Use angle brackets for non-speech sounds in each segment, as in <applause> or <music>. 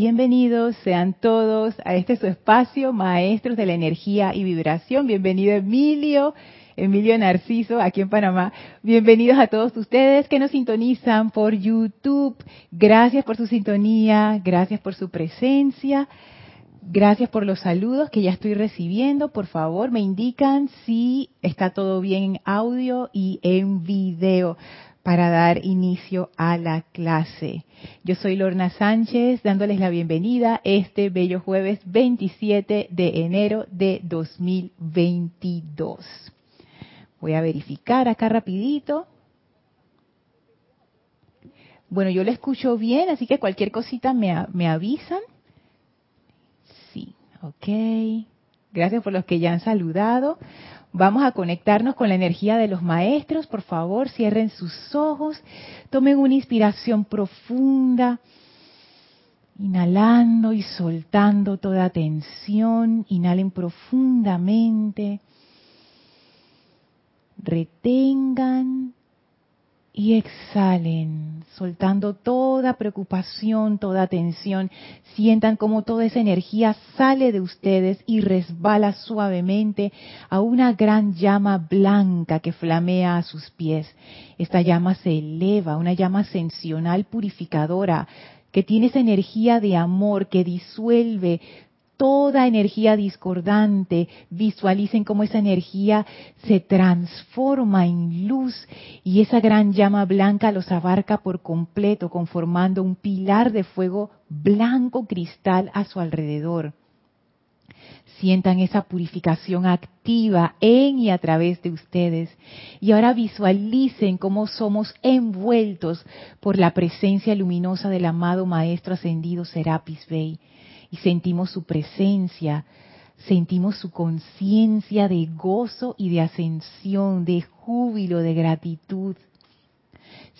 Bienvenidos sean todos a este su espacio, maestros de la energía y vibración. Bienvenido Emilio, Emilio Narciso, aquí en Panamá. Bienvenidos a todos ustedes que nos sintonizan por YouTube. Gracias por su sintonía, gracias por su presencia. Gracias por los saludos que ya estoy recibiendo. Por favor, me indican si está todo bien en audio y en video para dar inicio a la clase. Yo soy Lorna Sánchez, dándoles la bienvenida este bello jueves 27 de enero de 2022. Voy a verificar acá rapidito. Bueno, yo le escucho bien, así que cualquier cosita me, me avisan. Sí, ok. Gracias por los que ya han saludado. Vamos a conectarnos con la energía de los maestros. Por favor, cierren sus ojos, tomen una inspiración profunda, inhalando y soltando toda tensión. Inhalen profundamente. Retengan y exhalen, soltando toda preocupación, toda tensión. Sientan como toda esa energía sale de ustedes y resbala suavemente a una gran llama blanca que flamea a sus pies. Esta llama se eleva, una llama ascensional purificadora que tiene esa energía de amor que disuelve toda energía discordante, visualicen cómo esa energía se transforma en luz y esa gran llama blanca los abarca por completo, conformando un pilar de fuego blanco cristal a su alrededor. Sientan esa purificación activa en y a través de ustedes. Y ahora visualicen cómo somos envueltos por la presencia luminosa del amado Maestro Ascendido Serapis Bey y sentimos su presencia, sentimos su conciencia de gozo y de ascensión, de júbilo, de gratitud.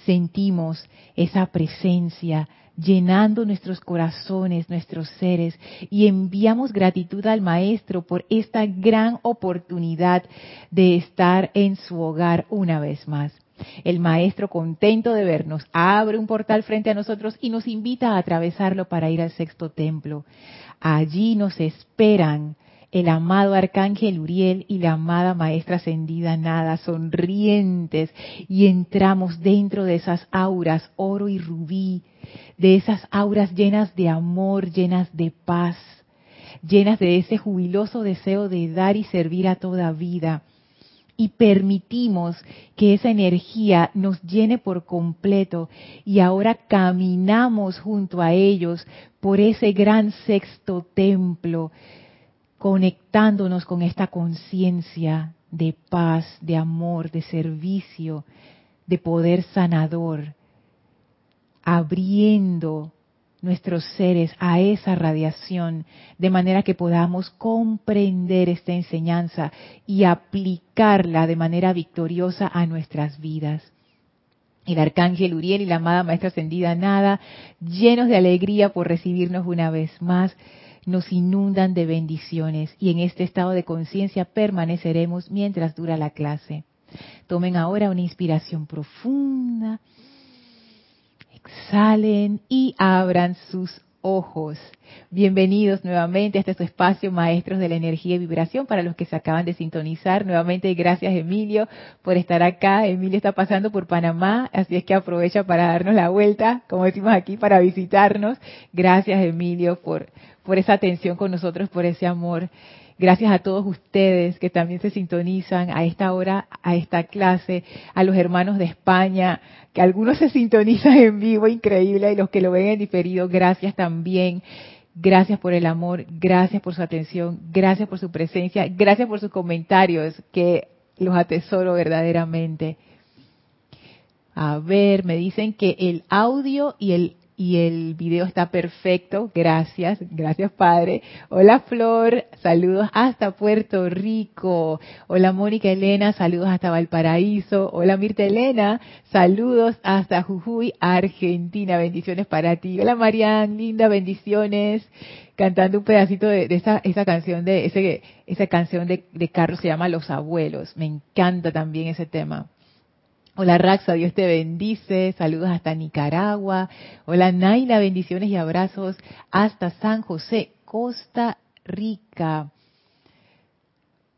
Sentimos esa presencia llenando nuestros corazones, nuestros seres, y enviamos gratitud al Maestro por esta gran oportunidad de estar en su hogar una vez más. El Maestro, contento de vernos, abre un portal frente a nosotros y nos invita a atravesarlo para ir al sexto templo. Allí nos esperan el amado Arcángel Uriel y la amada Maestra Ascendida Nada, sonrientes, y entramos dentro de esas auras, oro y rubí, de esas auras llenas de amor, llenas de paz, llenas de ese jubiloso deseo de dar y servir a toda vida y permitimos que esa energía nos llene por completo. Y ahora caminamos junto a ellos por ese gran sexto templo, conectándonos con esta conciencia de paz, de amor, de servicio, de poder sanador, abriendo nuestros seres a esa radiación, de manera que podamos comprender esta enseñanza y aplicarla de manera victoriosa a nuestras vidas. El arcángel Uriel y la amada maestra ascendida Nada, llenos de alegría por recibirnos una vez más, nos inundan de bendiciones y en este estado de conciencia permaneceremos mientras dura la clase. Tomen ahora una inspiración profunda exhalen y abran sus ojos. Bienvenidos nuevamente a este espacio, Maestros de la Energía y Vibración, para los que se acaban de sintonizar. Nuevamente, gracias Emilio por estar acá. Emilio está pasando por Panamá, así es que aprovecha para darnos la vuelta, como decimos aquí, para visitarnos. Gracias Emilio por, por esa atención con nosotros, por ese amor. Gracias a todos ustedes que también se sintonizan a esta hora, a esta clase, a los hermanos de España, que algunos se sintonizan en vivo, increíble, y los que lo ven en diferido, gracias también. Gracias por el amor, gracias por su atención, gracias por su presencia, gracias por sus comentarios, que los atesoro verdaderamente. A ver, me dicen que el audio y el y el video está perfecto. Gracias, gracias Padre. Hola Flor, saludos hasta Puerto Rico. Hola Mónica Elena, saludos hasta Valparaíso. Hola Mirta Elena, saludos hasta Jujuy, Argentina. Bendiciones para ti. Hola Marian, linda, bendiciones. Cantando un pedacito de, esa, esa, canción de ese, esa canción de, de Carlos se llama Los Abuelos. Me encanta también ese tema. Hola Raxa, Dios te bendice. Saludos hasta Nicaragua. Hola Naila, bendiciones y abrazos hasta San José, Costa Rica.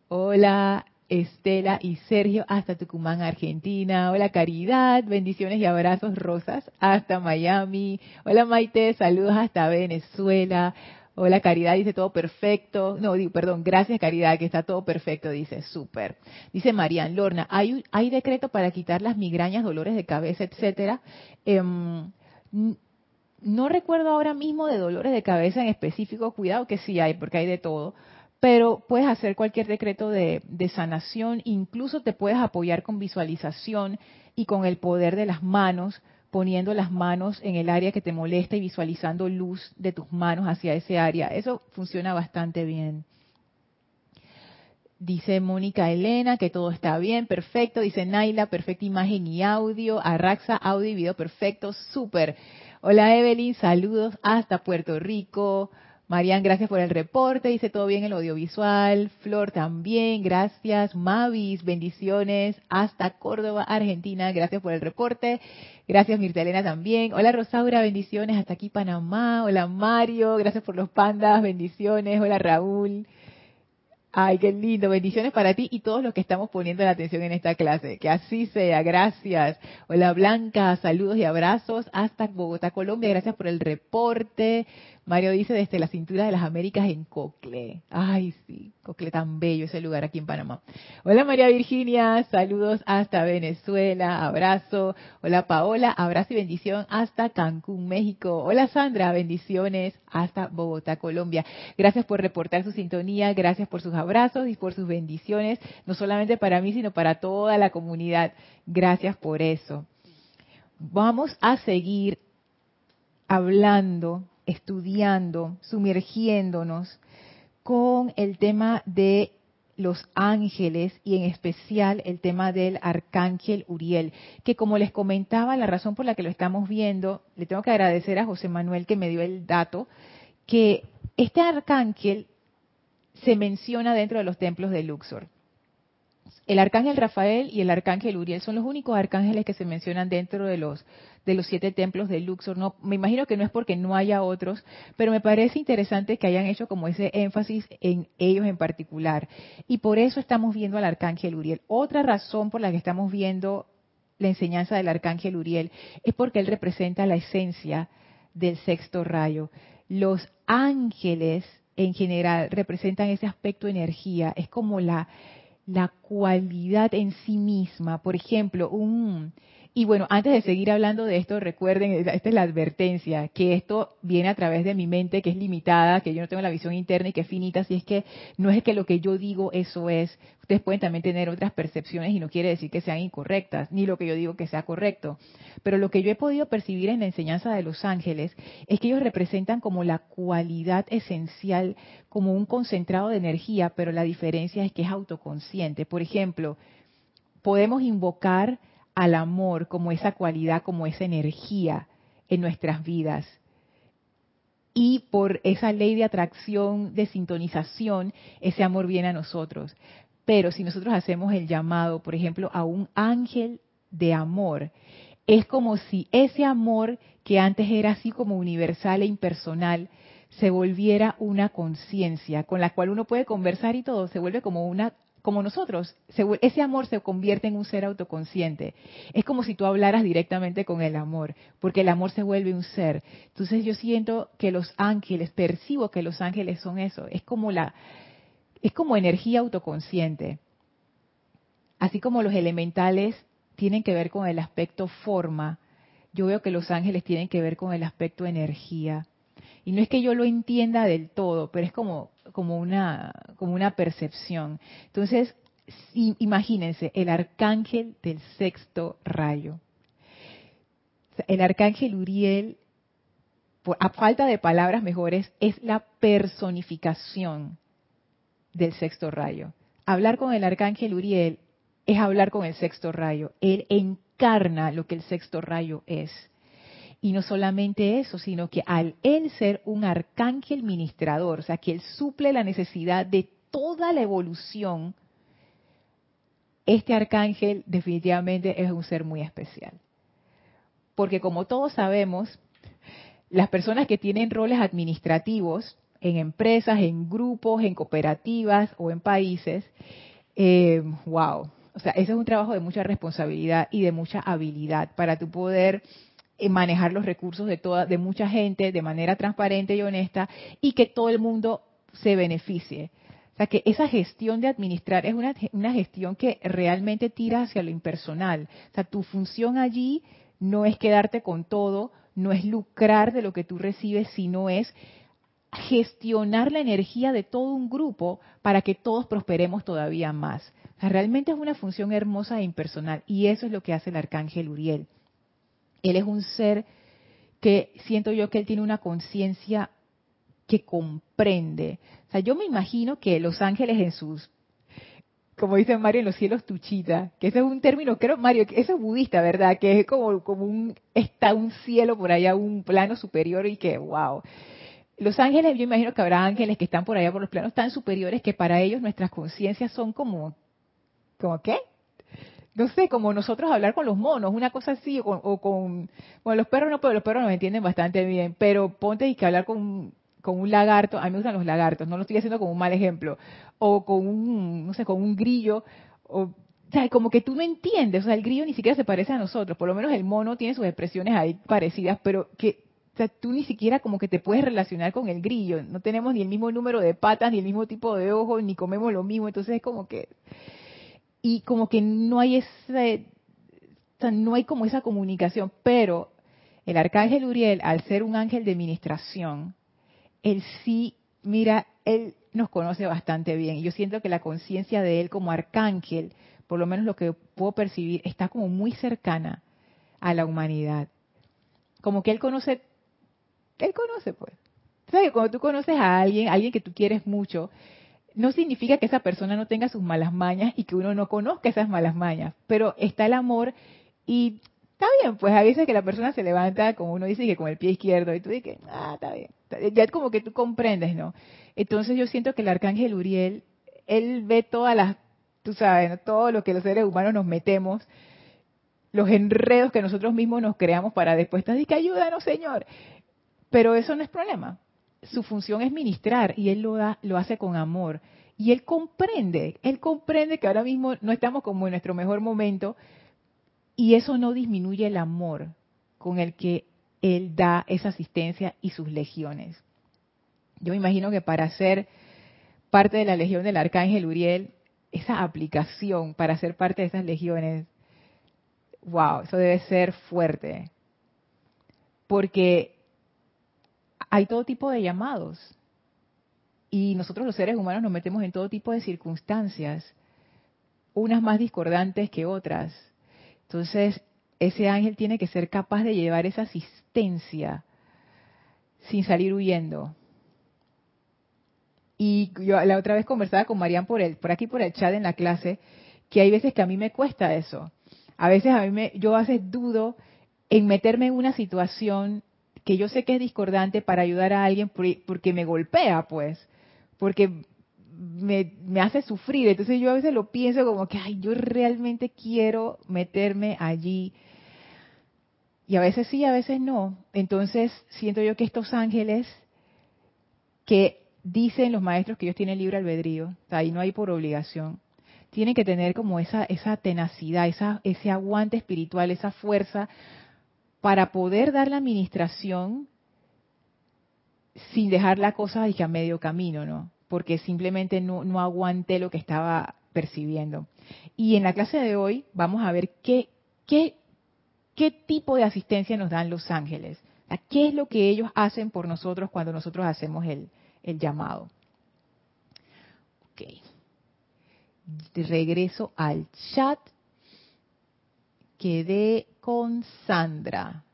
Hola Estela y Sergio hasta Tucumán, Argentina. Hola Caridad, bendiciones y abrazos rosas hasta Miami. Hola Maite, saludos hasta Venezuela. Hola Caridad, dice todo perfecto. No, digo, perdón, gracias Caridad, que está todo perfecto, dice, súper. Dice Marian Lorna, ¿hay, hay decreto para quitar las migrañas, dolores de cabeza, etcétera? Em, no recuerdo ahora mismo de dolores de cabeza en específico, cuidado que sí hay, porque hay de todo, pero puedes hacer cualquier decreto de, de, sanación, incluso te puedes apoyar con visualización y con el poder de las manos poniendo las manos en el área que te molesta y visualizando luz de tus manos hacia ese área. Eso funciona bastante bien. Dice Mónica Elena que todo está bien, perfecto. Dice Naila, perfecta imagen y audio. Arraxa, audio y video perfecto, súper. Hola Evelyn, saludos hasta Puerto Rico. Marian, gracias por el reporte. Dice todo bien el audiovisual. Flor también, gracias. Mavis, bendiciones hasta Córdoba, Argentina. Gracias por el reporte. Gracias Mirta Elena también. Hola Rosaura, bendiciones hasta aquí Panamá. Hola Mario, gracias por los pandas, bendiciones. Hola Raúl. Ay, qué lindo. Bendiciones para ti y todos los que estamos poniendo la atención en esta clase. Que así sea. Gracias. Hola Blanca, saludos y abrazos hasta Bogotá, Colombia. Gracias por el reporte. Mario dice desde la cintura de las Américas en Cocle. Ay, sí, Cocle tan bello ese lugar aquí en Panamá. Hola María Virginia, saludos hasta Venezuela, abrazo. Hola Paola, abrazo y bendición hasta Cancún, México. Hola Sandra, bendiciones hasta Bogotá, Colombia. Gracias por reportar su sintonía, gracias por sus abrazos y por sus bendiciones, no solamente para mí, sino para toda la comunidad. Gracias por eso. Vamos a seguir hablando estudiando, sumergiéndonos con el tema de los ángeles y en especial el tema del arcángel Uriel, que como les comentaba, la razón por la que lo estamos viendo, le tengo que agradecer a José Manuel que me dio el dato, que este arcángel se menciona dentro de los templos de Luxor. El arcángel Rafael y el arcángel Uriel son los únicos arcángeles que se mencionan dentro de los de los siete templos de Luxor. No, me imagino que no es porque no haya otros, pero me parece interesante que hayan hecho como ese énfasis en ellos en particular. Y por eso estamos viendo al arcángel Uriel. Otra razón por la que estamos viendo la enseñanza del arcángel Uriel es porque él representa la esencia del sexto rayo. Los ángeles en general representan ese aspecto energía, es como la, la cualidad en sí misma. Por ejemplo, un, y bueno, antes de seguir hablando de esto, recuerden, esta es la advertencia, que esto viene a través de mi mente, que es limitada, que yo no tengo la visión interna y que es finita, así es que no es que lo que yo digo eso es. Ustedes pueden también tener otras percepciones y no quiere decir que sean incorrectas, ni lo que yo digo que sea correcto. Pero lo que yo he podido percibir en la enseñanza de los ángeles es que ellos representan como la cualidad esencial, como un concentrado de energía, pero la diferencia es que es autoconsciente. Por ejemplo, podemos invocar al amor como esa cualidad, como esa energía en nuestras vidas. Y por esa ley de atracción, de sintonización, ese amor viene a nosotros. Pero si nosotros hacemos el llamado, por ejemplo, a un ángel de amor, es como si ese amor que antes era así como universal e impersonal, se volviera una conciencia con la cual uno puede conversar y todo, se vuelve como una como nosotros, ese amor se convierte en un ser autoconsciente. Es como si tú hablaras directamente con el amor, porque el amor se vuelve un ser. Entonces yo siento que los ángeles, percibo que los ángeles son eso, es como la es como energía autoconsciente. Así como los elementales tienen que ver con el aspecto forma, yo veo que los ángeles tienen que ver con el aspecto energía. Y no es que yo lo entienda del todo, pero es como como una, como una percepción. Entonces, imagínense, el arcángel del sexto rayo. El arcángel Uriel, a falta de palabras mejores, es la personificación del sexto rayo. Hablar con el arcángel Uriel es hablar con el sexto rayo. Él encarna lo que el sexto rayo es. Y no solamente eso, sino que al él ser un arcángel ministrador, o sea, que él suple la necesidad de toda la evolución este arcángel definitivamente es un ser muy especial. Porque como todos sabemos, las personas que tienen roles administrativos en empresas, en grupos, en cooperativas o en países, eh, wow, o sea, ese es un trabajo de mucha responsabilidad y de mucha habilidad para tu poder manejar los recursos de toda, de mucha gente de manera transparente y honesta y que todo el mundo se beneficie. O sea, que esa gestión de administrar es una, una gestión que realmente tira hacia lo impersonal. O sea, tu función allí no es quedarte con todo, no es lucrar de lo que tú recibes, sino es gestionar la energía de todo un grupo para que todos prosperemos todavía más. realmente es una función hermosa e impersonal y eso es lo que hace el arcángel Uriel. Él es un ser que siento yo que él tiene una conciencia que comprende. O sea, yo me imagino que los ángeles en sus, como dice Mario, en los cielos tuchita, que ese es un término, creo, Mario, que eso es budista, ¿verdad? Que es como, como un, está un cielo por allá, un plano superior y que, wow los ángeles, yo imagino que habrá ángeles que están por allá por los planos tan superiores que para ellos nuestras conciencias son como, ¿como qué? No sé, como nosotros hablar con los monos, una cosa así, o, con, bueno, los perros no, pero los perros nos entienden bastante bien, pero ponte y que hablar con, con un lagarto, a mí me gustan los lagartos, no lo estoy haciendo como un mal ejemplo, o con un, no sé, con un grillo, o, o sea, como que tú no entiendes, o sea, el grillo ni siquiera se parece a nosotros, por lo menos el mono tiene sus expresiones ahí parecidas, pero que o sea, tú ni siquiera como que te puedes relacionar con el grillo. No tenemos ni el mismo número de patas, ni el mismo tipo de ojos, ni comemos lo mismo. Entonces es como que... Y como que no hay ese... O sea, no hay como esa comunicación. Pero el arcángel Uriel, al ser un ángel de administración, él sí, mira, él nos conoce bastante bien. Y yo siento que la conciencia de él como arcángel, por lo menos lo que puedo percibir, está como muy cercana a la humanidad. Como que él conoce él conoce, pues. ¿Sabes que cuando tú conoces a alguien, alguien que tú quieres mucho, no significa que esa persona no tenga sus malas mañas y que uno no conozca esas malas mañas, pero está el amor y está bien, pues a veces que la persona se levanta, como uno dice, que con el pie izquierdo, y tú dices, ah, está bien. Ya es como que tú comprendes, ¿no? Entonces yo siento que el arcángel Uriel, él ve todas las, tú sabes, todo lo que los seres humanos nos metemos, los enredos que nosotros mismos nos creamos para después decir que ayúdanos, Señor. Pero eso no es problema. Su función es ministrar y él lo, da, lo hace con amor. Y él comprende, él comprende que ahora mismo no estamos como en nuestro mejor momento y eso no disminuye el amor con el que él da esa asistencia y sus legiones. Yo me imagino que para ser parte de la legión del arcángel Uriel, esa aplicación para ser parte de esas legiones, wow, eso debe ser fuerte. Porque hay todo tipo de llamados. Y nosotros los seres humanos nos metemos en todo tipo de circunstancias, unas más discordantes que otras. Entonces, ese ángel tiene que ser capaz de llevar esa asistencia sin salir huyendo. Y yo la otra vez conversaba con Marian por el, por aquí por el chat en la clase, que hay veces que a mí me cuesta eso. A veces a mí me, yo a veces dudo en meterme en una situación que yo sé que es discordante para ayudar a alguien porque me golpea, pues, porque me, me, hace sufrir. Entonces yo a veces lo pienso como que, ay, yo realmente quiero meterme allí. Y a veces sí, a veces no. Entonces siento yo que estos ángeles que dicen los maestros que ellos tienen libre albedrío, ahí no hay por obligación, tienen que tener como esa, esa tenacidad, esa, ese aguante espiritual, esa fuerza para poder dar la administración sin dejar la cosa a medio camino, ¿no? Porque simplemente no, no aguanté lo que estaba percibiendo. Y en la clase de hoy vamos a ver qué, qué, qué tipo de asistencia nos dan los ángeles. ¿Qué es lo que ellos hacen por nosotros cuando nosotros hacemos el, el llamado? Ok. regreso al chat. Quedé con Sandra.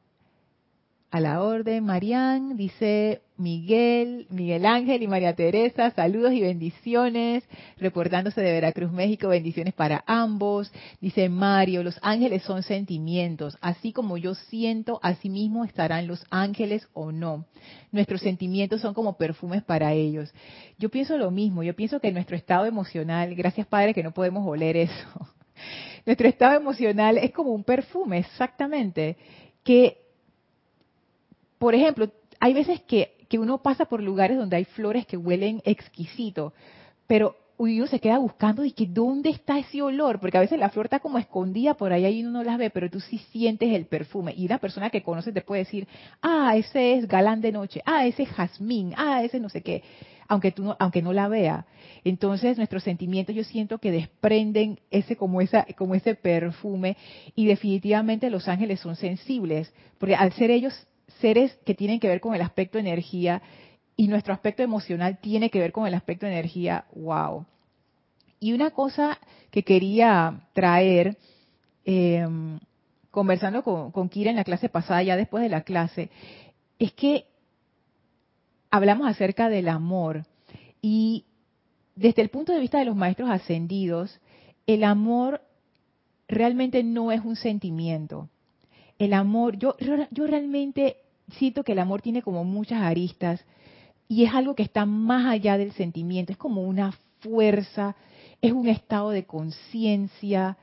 A la orden, Marían, dice Miguel, Miguel Ángel y María Teresa, saludos y bendiciones, reportándose de Veracruz, México, bendiciones para ambos. Dice Mario, los ángeles son sentimientos, así como yo siento, así mismo estarán los ángeles o no. Nuestros sentimientos son como perfumes para ellos. Yo pienso lo mismo, yo pienso que nuestro estado emocional, gracias Padre que no podemos oler eso, nuestro estado emocional es como un perfume, exactamente. Que, por ejemplo, hay veces que, que uno pasa por lugares donde hay flores que huelen exquisito, pero uno se queda buscando y que dónde está ese olor, porque a veces la flor está como escondida por ahí y uno no las ve, pero tú sí sientes el perfume. Y una persona que conoce te puede decir, ah, ese es galán de noche, ah, ese es jazmín, ah, ese no sé qué, aunque tú no, aunque no la vea. Entonces nuestros sentimientos yo siento que desprenden ese como esa como ese perfume y definitivamente los ángeles son sensibles, porque al ser ellos seres que tienen que ver con el aspecto energía, y nuestro aspecto emocional tiene que ver con el aspecto energía, wow. Y una cosa que quería traer, em, conversando con, con Kira en la clase pasada, ya después de la clase, es que hablamos acerca del amor y desde el punto de vista de los maestros ascendidos, el amor realmente no es un sentimiento. El amor, yo, yo realmente siento que el amor tiene como muchas aristas y es algo que está más allá del sentimiento, es como una fuerza, es un estado de conciencia,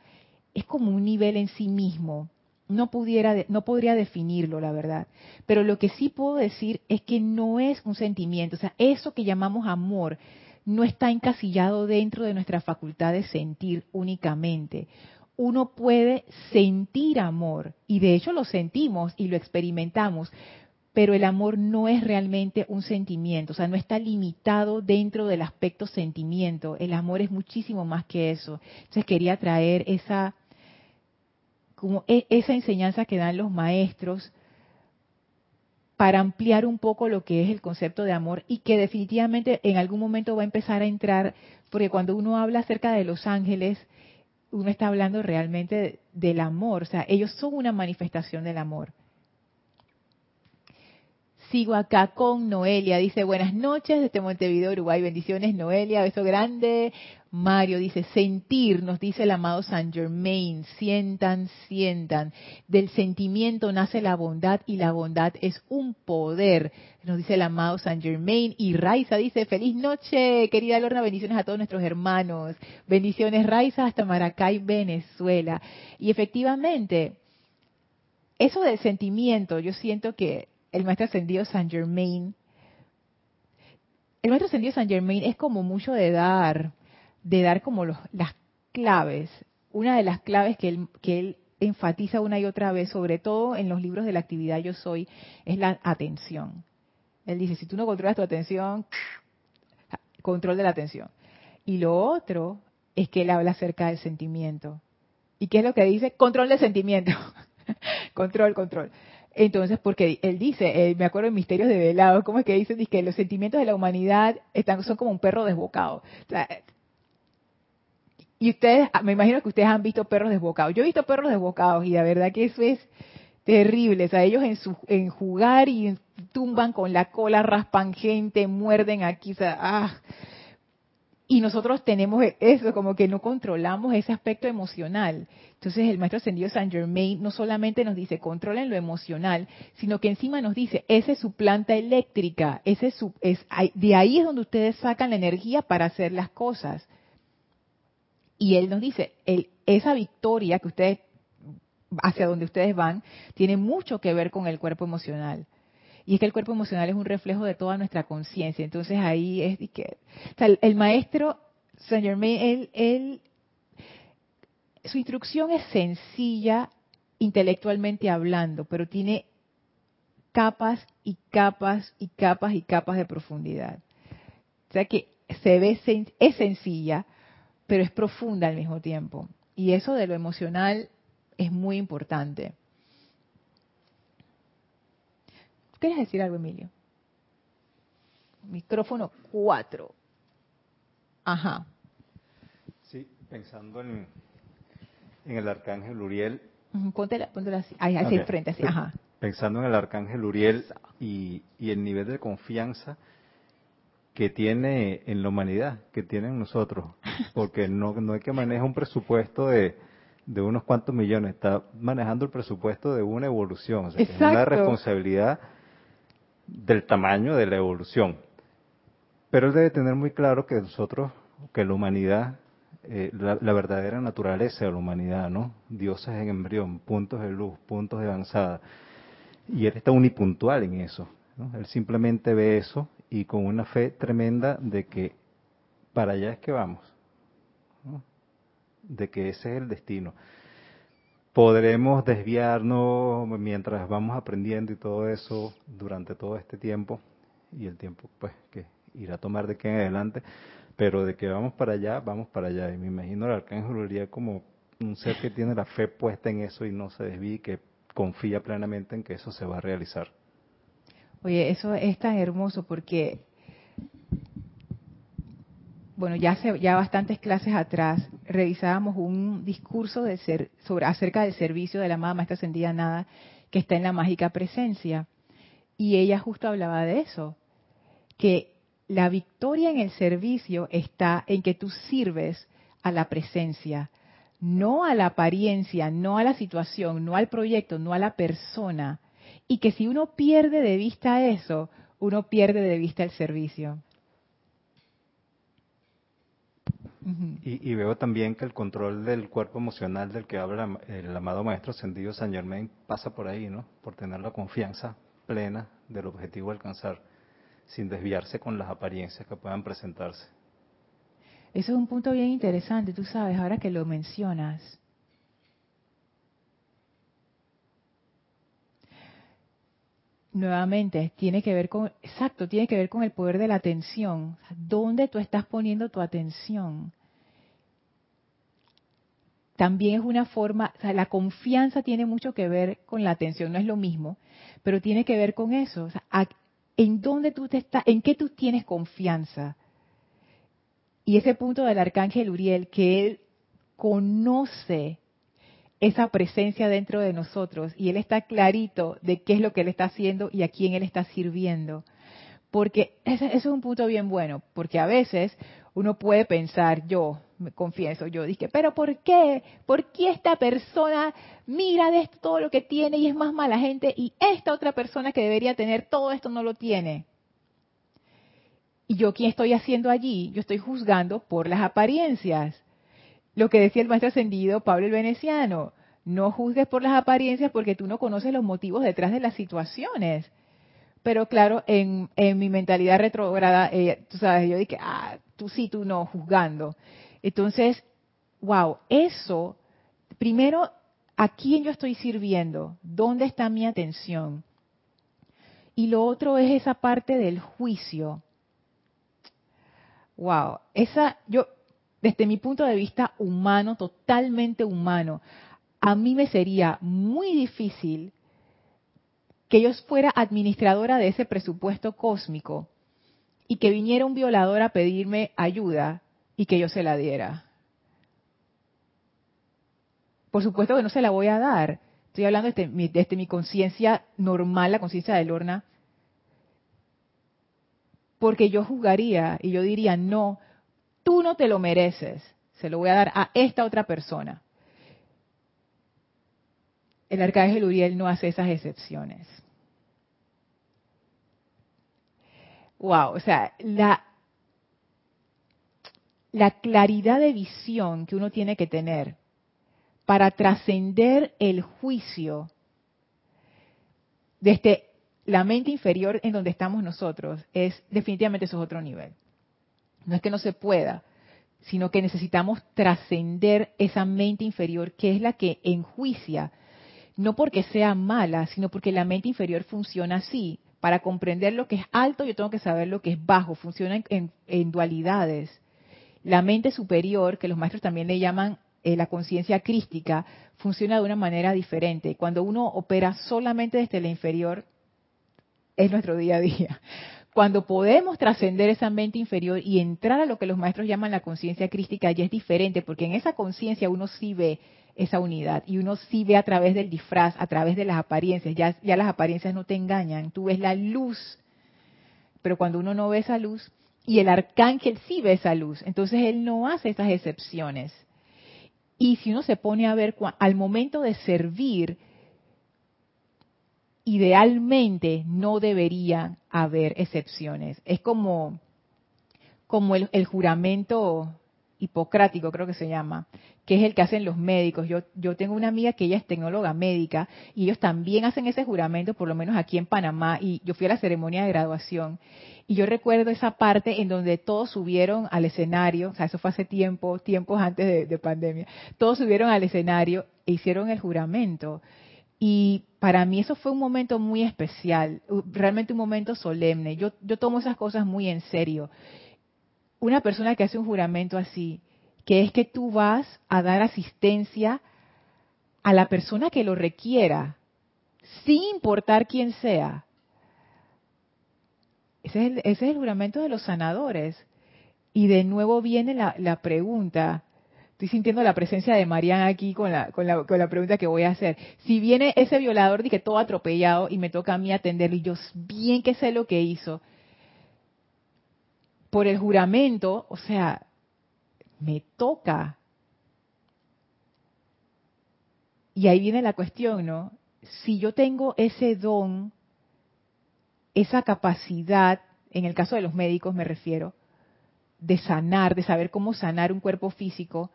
es como un nivel en sí mismo. No, pudiera, no podría definirlo, la verdad. Pero lo que sí puedo decir es que no es un sentimiento. O sea, eso que llamamos amor no está encasillado dentro de nuestra facultad de sentir únicamente. Uno puede sentir amor y de hecho lo sentimos y lo experimentamos, pero el amor no es realmente un sentimiento, o sea, no está limitado dentro del aspecto sentimiento, el amor es muchísimo más que eso. Entonces quería traer esa como e, esa enseñanza que dan los maestros para ampliar un poco lo que es el concepto de amor y que definitivamente en algún momento va a empezar a entrar, porque cuando uno habla acerca de los ángeles, uno está hablando realmente del amor, o sea, ellos son una manifestación del amor. Sigo acá con Noelia. Dice, buenas noches desde Montevideo, Uruguay. Bendiciones, Noelia. Beso grande. Mario dice, sentir, nos dice el amado Saint Germain. Sientan, sientan. Del sentimiento nace la bondad y la bondad es un poder. Nos dice el amado Saint Germain. Y Raiza dice, feliz noche, querida Lorna. Bendiciones a todos nuestros hermanos. Bendiciones, Raiza, hasta Maracay, Venezuela. Y efectivamente, eso del sentimiento, yo siento que el maestro ascendido Saint Germain, el maestro ascendido Saint Germain es como mucho de dar, de dar como las claves. Una de las claves que él, que él enfatiza una y otra vez, sobre todo en los libros de la actividad Yo Soy, es la atención. Él dice, si tú no controlas tu atención, control de la atención. Y lo otro es que él habla acerca del sentimiento. ¿Y qué es lo que dice? Control del sentimiento. <laughs> control, control. Entonces, porque él dice, eh, me acuerdo en Misterios de Velado, ¿cómo es que dice? Dice que los sentimientos de la humanidad están, son como un perro desbocado. Y ustedes, ah, me imagino que ustedes han visto perros desbocados. Yo he visto perros desbocados y la verdad que eso es terrible. O sea, ellos en, su, en jugar y tumban con la cola, raspan gente, muerden aquí. Ah, y nosotros tenemos eso, como que no controlamos ese aspecto emocional. Entonces el maestro ascendido Saint Germain no solamente nos dice controlen lo emocional, sino que encima nos dice, esa es su planta eléctrica, ese es su, es, de ahí es donde ustedes sacan la energía para hacer las cosas. Y él nos dice, el, esa victoria que ustedes, hacia donde ustedes van, tiene mucho que ver con el cuerpo emocional. Y es que el cuerpo emocional es un reflejo de toda nuestra conciencia. Entonces ahí es que el, maestro Saint Germain, él, él, su instrucción es sencilla intelectualmente hablando, pero tiene capas y capas y capas y capas de profundidad. O sea que se ve es sencilla, pero es profunda al mismo tiempo. Y eso de lo emocional es muy importante. ¿Quieres decir algo, Emilio? Micrófono 4. Ajá. Sí, pensando en, en el arcángel Uriel. Ponte así, ahí, así frente, así, ajá. Pensando en el arcángel Uriel y, y el nivel de confianza que tiene en la humanidad, que tiene en nosotros, porque no, no hay que manejar un presupuesto de, de unos cuantos millones, está manejando el presupuesto de una evolución, o sea, es una responsabilidad del tamaño de la evolución. Pero él debe tener muy claro que nosotros, que la humanidad eh, la, verdadera naturaleza de la humanidad, ¿no? Dioses en embrión, puntos de luz, puntos de avanzada. Y él está unipuntual en eso. Él simplemente ve eso y con una fe tremenda de que para allá es que vamos, de que ese es el destino. Podremos desviarnos mientras vamos aprendiendo y todo eso durante todo este tiempo y el tiempo pues que irá a tomar de aquí en adelante, pero de que vamos para allá, vamos para allá. Y me imagino el arcángel Uriel como un ser que tiene la fe puesta en eso y no se desvíe, que confía plenamente en que eso se va a realizar. Oye, eso es tan hermoso porque, bueno, ya ya bastantes clases atrás revisábamos un discurso de ser, sobre acerca del servicio de la amada maestra ascendida nada que está en la mágica presencia y ella justo hablaba de eso, que la victoria en el servicio está en que tú sirves a la presencia, no a la apariencia, no a la situación, no al proyecto, no a la persona. Y que si uno pierde de vista eso, uno pierde de vista el servicio. Y, veo también que el control del cuerpo emocional del que habla el amado Maestro Ascendido San Germain pasa por ahí, ¿no? Por tener la confianza plena del objetivo a alcanzar, sin desviarse con las apariencias que puedan presentarse. Eso es un punto bien interesante, tú sabes, ahora que lo mencionas. Nuevamente, tiene que ver con, exacto, tiene que ver con el poder de la atención. ¿Dónde tú estás poniendo tu atención? También es una forma, o sea, la confianza tiene mucho que ver con la atención, no es lo mismo, pero tiene que ver con eso. ¿En dónde tú te estás, en qué tú tienes confianza? Y ese punto del arcángel Uriel, que él conoce esa presencia dentro de nosotros y él está clarito de qué es lo que él está haciendo y a quién él está sirviendo. Porque ese, es un punto bien bueno, porque a veces uno puede pensar, yo me confieso, yo dije, pero ¿por qué? ¿Por qué esta persona mira de esto todo lo que tiene y es más mala gente y esta otra persona que debería tener todo esto no lo tiene? ¿Y yo quién estoy haciendo allí? Yo estoy juzgando por las apariencias. Lo que decía el maestro ascendido Pablo el Veneciano, no juzgues por las apariencias porque tú no conoces los motivos detrás de las situaciones. Pero claro, en, mi mentalidad retrógrada, eh, tú sabes, yo dije, ah, tú sí, tú no, juzgando. Entonces, wow, eso, primero, ¿a quién yo estoy sirviendo? ¿Dónde está mi atención? Y lo otro es esa parte del juicio. Wow, esa, yo, desde mi punto de vista humano, totalmente humano, a mí me sería muy difícil que yo fuera administradora de ese presupuesto cósmico y que viniera un violador a pedirme ayuda y que yo se la diera. Por supuesto que no se la voy a dar. Estoy hablando desde mi, desde mi conciencia normal, la conciencia de Lorna, porque yo juzgaría y yo diría, no, tú no te lo mereces, se lo voy a dar a esta otra persona. El arcángel Uriel no hace esas excepciones. Wow, o sea, la, la claridad de visión que uno tiene que tener para trascender el juicio desde la mente inferior en donde estamos nosotros es definitivamente eso es otro nivel. No es que no se pueda, sino que necesitamos trascender esa mente inferior que es la que enjuicia, no porque sea mala, sino porque la mente inferior funciona así. Para comprender lo que es alto, yo tengo que saber lo que es bajo. Funciona en, dualidades. La mente superior, que los maestros también le llaman eh, la conciencia crística, funciona de una manera diferente. Cuando uno opera solamente desde la inferior, es nuestro día a día. Cuando podemos trascender esa mente inferior y entrar a lo que los maestros llaman la conciencia crística, ya es diferente, porque en esa conciencia uno sí ve esa unidad y uno sí ve a través del disfraz, a través de las apariencias, ya, ya las apariencias no te engañan, tú ves la luz, pero cuando uno no ve esa luz, y el arcángel sí ve esa luz, entonces él no hace esas excepciones. Y si uno se pone a ver al momento de servir, idealmente no debería haber excepciones. Es como, como el, juramento hipocrático, creo que se llama, que es el que hacen los médicos. Yo, yo tengo una amiga que ella es tecnóloga médica y ellos también hacen ese juramento, por lo menos aquí en Panamá, y yo fui a la ceremonia de graduación. Y yo recuerdo esa parte en donde todos subieron al escenario, o sea, eso fue hace tiempo, tiempos antes de, de pandemia, todos subieron al escenario e hicieron el juramento. Y para mí eso fue un momento muy especial, realmente un momento solemne. Yo, yo tomo esas cosas muy en serio. Una persona que hace un juramento así, que es que tú vas a dar asistencia a la persona que lo requiera, sin importar quién sea. Ese es el, ese es el juramento de los sanadores. Y de nuevo viene la, la pregunta, estoy sintiendo la presencia de Mariana aquí con la, con la, con la pregunta que voy a hacer. Si viene ese violador que todo atropellado y me toca a mí atenderlo y yo bien que sé lo que hizo, por el juramento, o sea, me toca. Y ahí viene la cuestión, ¿no? Si yo tengo ese don, esa capacidad, en el caso de los médicos me refiero, de sanar, de saber cómo sanar un cuerpo físico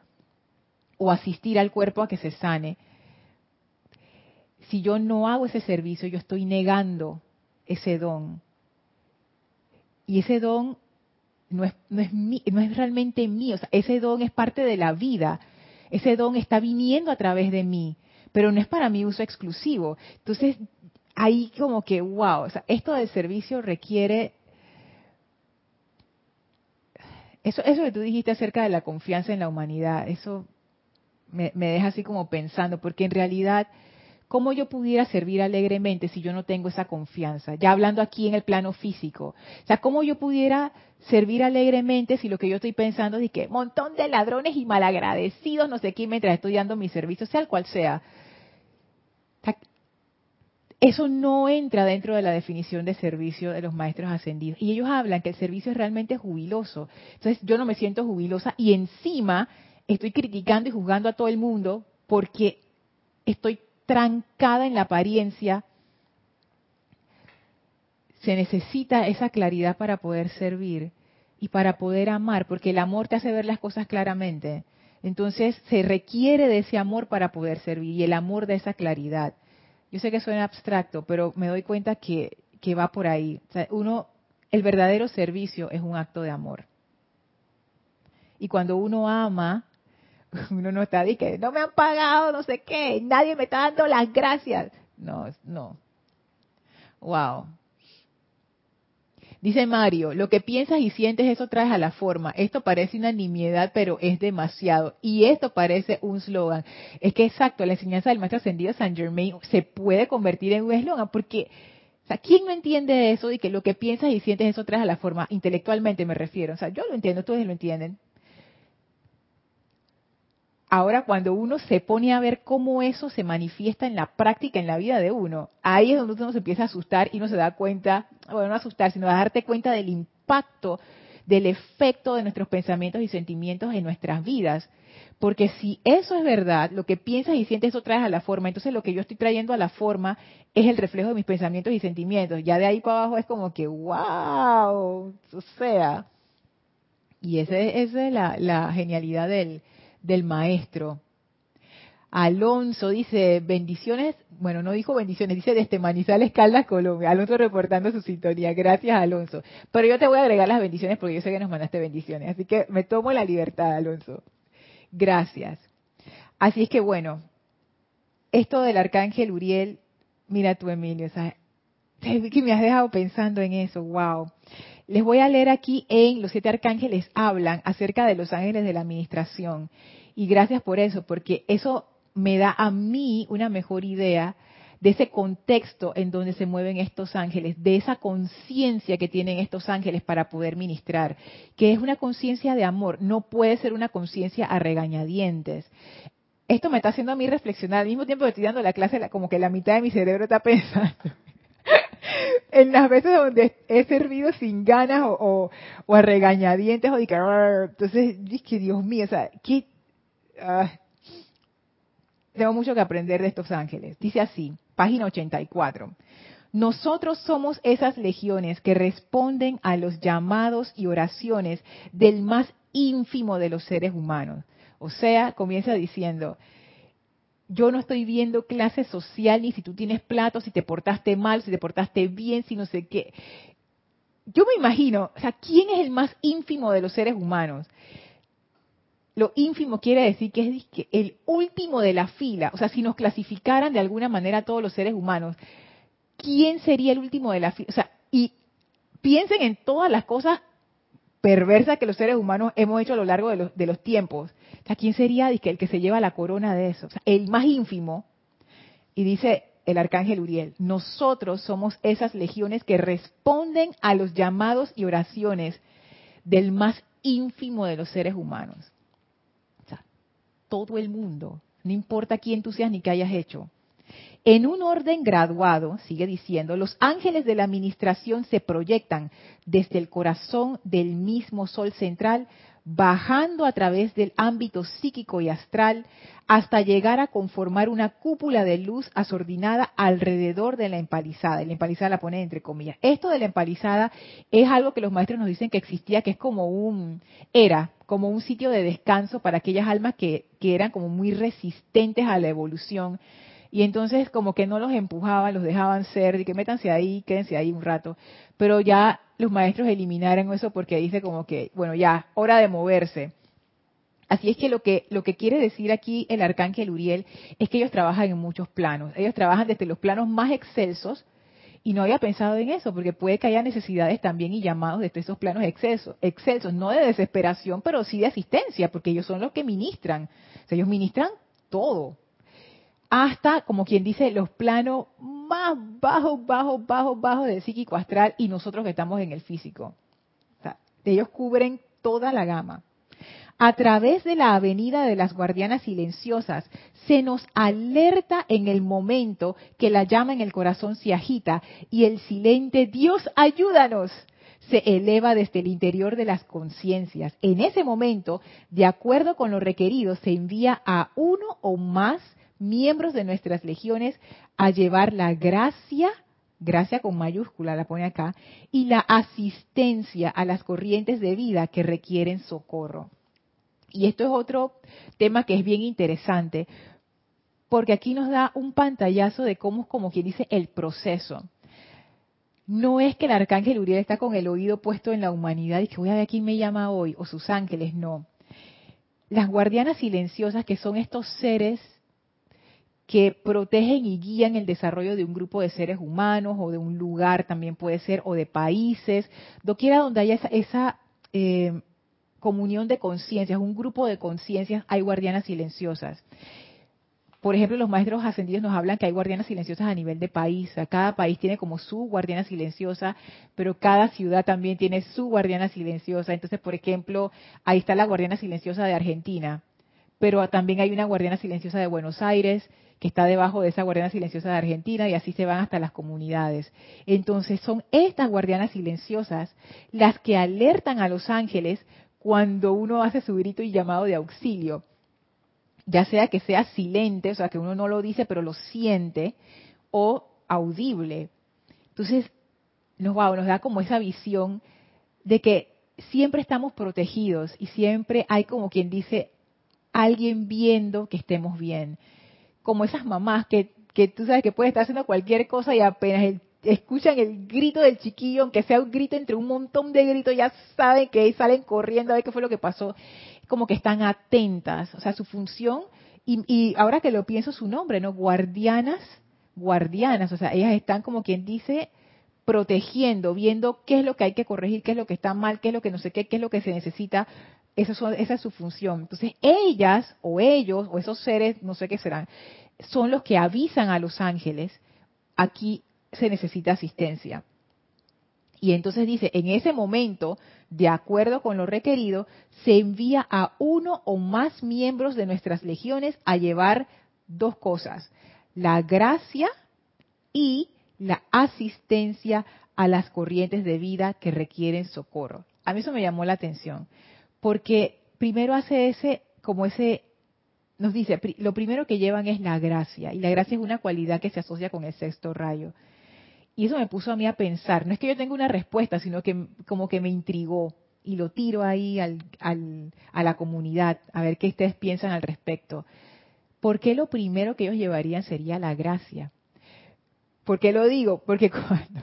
o asistir al cuerpo a que se sane. Si yo no hago ese servicio, yo estoy negando ese don. Y ese don no es, no es, no es realmente mío, ese don es parte de la vida, ese don está viniendo a través de mí, pero no es para mi uso exclusivo. Entonces, ahí como que, wow, o sea, esto del servicio requiere eso, eso que tú dijiste acerca de la confianza en la humanidad, eso me, deja así como pensando, porque en realidad, ¿cómo yo pudiera servir alegremente si yo no tengo esa confianza? Ya hablando aquí en el plano físico. O sea, ¿cómo yo pudiera servir alegremente si lo que yo estoy pensando es que montón de ladrones y malagradecidos, no sé qué, mientras estoy dando mi servicio, sea el cual sea? Eso no entra dentro de la definición de servicio de los maestros ascendidos. Y ellos hablan que el servicio es realmente jubiloso. Entonces yo no me siento jubilosa y encima estoy criticando y juzgando a todo el mundo porque estoy trancada en la apariencia. Se necesita esa claridad para poder servir y para poder amar, porque el amor te hace ver las cosas claramente. Entonces se requiere de ese amor para poder servir y el amor de esa claridad. Yo sé que suena abstracto, pero me doy cuenta que, va por ahí. uno, el verdadero servicio es un acto de amor. Y cuando uno ama, <laughs> uno no está que no me han pagado, no sé qué, nadie me está dando las gracias. No, no. Wow. Dice Mario, lo que piensas y sientes eso traes a la forma. Esto parece una nimiedad, pero es demasiado. Y esto parece un slogan. Es que exacto, la enseñanza del maestro ascendido San Germain se puede convertir en un eslogan porque, o ¿quién no entiende eso de que lo que piensas y sientes eso traes a la forma? Intelectualmente me refiero. O sea, yo lo entiendo, ustedes lo entienden. Ahora, cuando uno se pone a ver cómo eso se manifiesta en la práctica, en la vida de uno, ahí es donde uno se empieza a asustar y uno se da cuenta, bueno, no asustar, sino a darte cuenta del impacto, del efecto de nuestros pensamientos y sentimientos en nuestras vidas. Porque si eso es verdad, lo que piensas y sientes, eso traes a la forma. Entonces lo que yo estoy trayendo a la forma es el reflejo de mis pensamientos y sentimientos. Ya de ahí para abajo es como que, wow, o sea. Y esa es la, la genialidad del, del maestro. Alonso dice bendiciones, bueno, no dijo bendiciones, dice desde Manizales, Caldas, Colombia. Alonso reportando su sintonía. Gracias, Alonso. Pero yo te voy a agregar las bendiciones porque yo sé que nos mandaste bendiciones. Así que me tomo la libertad, Alonso. Gracias. Así es que bueno, esto del arcángel Uriel, mira tú, Emilio, <laughs> que me has dejado pensando en eso, wow. Les voy a leer aquí en Los siete arcángeles hablan acerca de los ángeles de la administración. Y gracias por eso, porque eso me da a mí una mejor idea de ese contexto en donde se mueven estos ángeles, de esa conciencia que tienen estos ángeles para poder ministrar, que es una conciencia de amor, no puede ser una conciencia a regañadientes. Esto me está haciendo a mí reflexionar, al mismo tiempo que estoy dando la clase, como que la mitad de mi cerebro está <laughs> pensando <laughs> en las veces donde he servido sin ganas o, a regañadientes o de que, entonces, es que Dios mío, o sea, ¿qué? Ah, tengo mucho que aprender de estos ángeles. Dice así, página 84. Nosotros somos esas legiones que responden a los llamados y oraciones del más ínfimo de los seres humanos. O sea, comienza diciendo, yo no estoy viendo clase social ni si tú tienes plato, si te portaste mal, si te portaste bien, si no sé qué. Yo me imagino, o sea, ¿quién es el más ínfimo de los seres humanos? Lo ínfimo quiere decir que es el último de la fila. O sea, si nos clasificaran de alguna manera todos los seres humanos, ¿quién sería el último de la fila? O sea, y piensen en todas las cosas perversas que los seres humanos hemos hecho a lo largo de los, de los tiempos. O sea, ¿quién sería el que se lleva la corona de eso? El más ínfimo. Y dice el arcángel Uriel, nosotros somos esas legiones que responden a los llamados y oraciones del más ínfimo de los seres humanos. O sea, todo el mundo, no importa quién tú seas ni qué hayas hecho. En un orden graduado, sigue diciendo, los ángeles de la administración se proyectan desde el corazón del mismo sol central, bajando a través del ámbito psíquico y astral hasta llegar a conformar una cúpula de luz asordinada alrededor de la empalizada. Y la empalizada la pone entre comillas. Esto de la empalizada es algo que los maestros nos dicen que existía, que es como un, era como un sitio de descanso para aquellas almas que, que eran como muy resistentes a la evolución y entonces como que no los empujaban, los dejaban ser, y que métanse ahí, quédense ahí un rato. Pero ya los maestros eliminaron eso porque dice como que, bueno, ya, hora de moverse. Así es que lo que lo que quiere decir aquí el arcángel Uriel es que ellos trabajan en muchos planos. Ellos trabajan desde los planos más excelsos y no había pensado en eso porque puede que haya necesidades también y llamados desde esos planos excelsos, excelsos, no de desesperación, pero sí de asistencia, porque ellos son los que ministran. O sea, ellos ministran todo, hasta, como quien dice, los planos más bajos, bajos, bajos, bajos del psíquico astral y nosotros que estamos en el físico. Ellos cubren toda la gama. A través de la avenida de las guardianas silenciosas, se nos alerta en el momento que la llama en el corazón se agita y el silente Dios ayúdanos se eleva desde el interior de las conciencias. En ese momento, de acuerdo con lo requerido, se envía a uno o más miembros de nuestras legiones a llevar la gracia, gracia con mayúscula la pone acá, y la asistencia a las corrientes de vida que requieren socorro. Y esto es otro tema que es bien interesante, porque aquí nos da un pantallazo de cómo como quien dice el proceso. No es que el arcángel Uriel está con el oído puesto en la humanidad y que voy a ver quién me llama hoy, o sus ángeles, no. Las guardianas silenciosas, que son estos seres que protegen y guían el desarrollo de un grupo de seres humanos o de un lugar también puede ser, o de países, doquiera donde haya esa, eh, comunión de conciencias, un grupo de conciencias, hay guardianas silenciosas. Por ejemplo, los maestros ascendidos nos hablan que hay guardianas silenciosas a nivel de país. cada país tiene como su guardiana silenciosa, pero cada ciudad también tiene su guardiana silenciosa. Entonces, por ejemplo, ahí está la guardiana silenciosa de Argentina, pero también hay una guardiana silenciosa de Buenos Aires, que está debajo de esa guardiana silenciosa de Argentina y así se van hasta las comunidades. Entonces son estas guardianas silenciosas las que alertan a los ángeles cuando uno hace su grito y llamado de auxilio, ya sea que sea silente, o sea que uno no lo dice pero lo siente, o audible. Entonces nos, nos da como esa visión de que siempre estamos protegidos y siempre hay como quien dice alguien viendo que estemos bien como esas mamás que, que tú sabes que puede estar haciendo cualquier cosa y apenas escuchan el grito del chiquillo, aunque sea un grito entre un montón de gritos, ya saben que salen corriendo a ver qué fue lo que pasó, como que están atentas, o sea, su función, y, y ahora que lo pienso su nombre, ¿no? Guardianas, guardianas, o sea, ellas están como quien dice protegiendo, viendo qué es lo que hay que corregir, qué es lo que está mal, qué es lo que no sé qué, qué es lo que se necesita esa, es su función. Entonces, ellas o ellos o esos seres, no sé qué serán, son los que avisan a los ángeles, aquí se necesita asistencia. Y entonces dice, en ese momento, de acuerdo con lo requerido, se envía a uno o más miembros de nuestras legiones a llevar dos cosas, la gracia y la asistencia a las corrientes de vida que requieren socorro. A mí eso me llamó la atención porque primero hace ese, como ese, nos dice, lo primero que llevan es la gracia, y la gracia es una cualidad que se asocia con el sexto rayo. Y eso me puso a mí a pensar, no es que yo tenga una respuesta, sino que como que me intrigó. y lo tiro ahí al, al, a la comunidad, a ver qué ustedes piensan al respecto. ¿Por qué lo primero que ellos llevarían sería la gracia? ¿Por qué lo digo? Porque <laughs> cuando,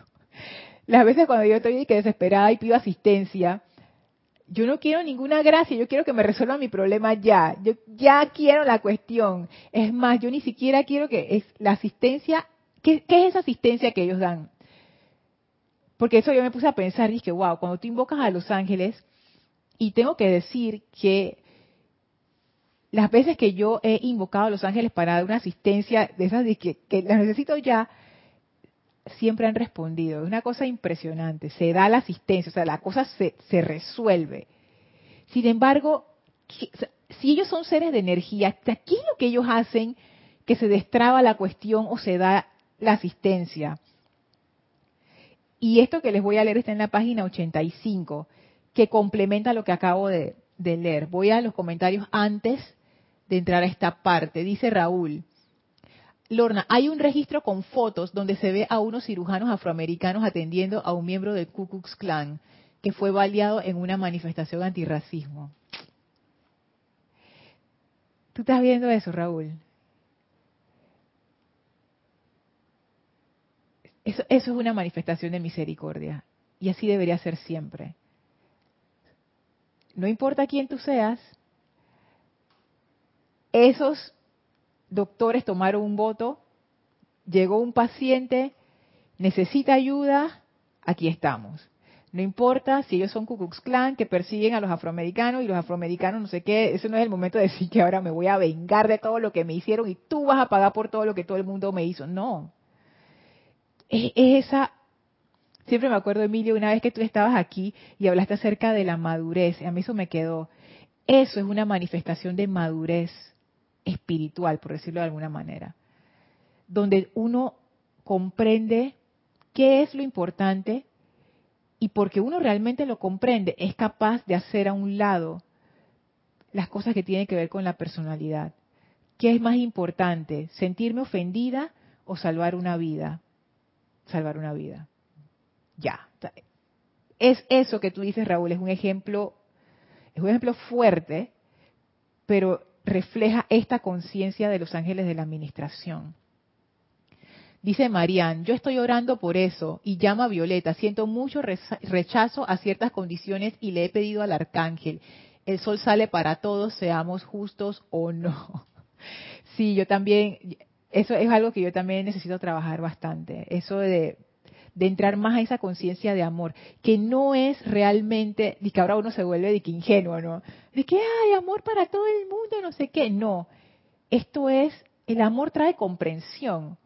las veces cuando yo estoy desesperada y pido asistencia, yo no quiero ninguna gracia, yo quiero que me resuelvan mi problema ya. Yo ya quiero la cuestión. Es más, yo ni siquiera quiero que la asistencia. ¿Qué, es esa asistencia que ellos dan? Porque eso yo me puse a pensar, dije, wow, cuando tú invocas a los ángeles, y tengo que decir que las veces que yo he invocado a los ángeles para dar una asistencia de esas de que las necesito ya, siempre han respondido. Es una cosa impresionante. Se da la asistencia, o sea, la cosa se, se resuelve. Sin embargo, si ellos son seres de energía, ¿qué es lo que ellos hacen que se destraba la cuestión o se da la asistencia? Y esto que les voy a leer está en la página 85, que complementa lo que acabo de, de leer. Voy a los comentarios antes de entrar a esta parte. Dice Raúl, Lorna, hay un registro con fotos donde se ve a unos cirujanos afroamericanos atendiendo a un miembro del Ku Klux Klan que fue baleado en una manifestación antirracismo. ¿Tú estás viendo eso, Raúl? Eso, eso es una manifestación de misericordia y así debería ser siempre. No importa quién tú seas, esos doctores tomaron un voto, llegó un paciente, necesita ayuda, aquí estamos. No importa si ellos son Ku Klux Klan que persiguen a los afroamericanos y los afroamericanos no sé qué, ese no es el momento de decir que ahora me voy a vengar de todo lo que me hicieron y tú vas a pagar por todo lo que todo el mundo me hizo. No. Es, es esa Siempre me acuerdo, Emilio, una vez que tú estabas aquí y hablaste acerca de la madurez, a mí eso me quedó. Eso es una manifestación de madurez espiritual, por decirlo de alguna manera, donde uno comprende qué es lo importante y porque uno realmente lo comprende, es capaz de hacer a un lado las cosas que tienen que ver con la personalidad. ¿Qué es más importante? ¿Sentirme ofendida o salvar una vida? Salvar una vida. Ya. Es eso que tú dices, Raúl, es un ejemplo, es un ejemplo fuerte, pero refleja esta conciencia de los ángeles de la administración. Dice Marian, yo estoy orando por eso y llama a Violeta, siento mucho rechazo a ciertas condiciones y le he pedido al arcángel, el sol sale para todos, seamos justos o no. <laughs> Sí, yo también, eso es algo que yo también necesito trabajar bastante, eso de de entrar más a esa conciencia de amor, que no es realmente, de que ahora uno se vuelve de que ingenuo, ¿no? De que hay amor para todo el mundo, no sé qué, no. Esto es, el amor trae comprensión.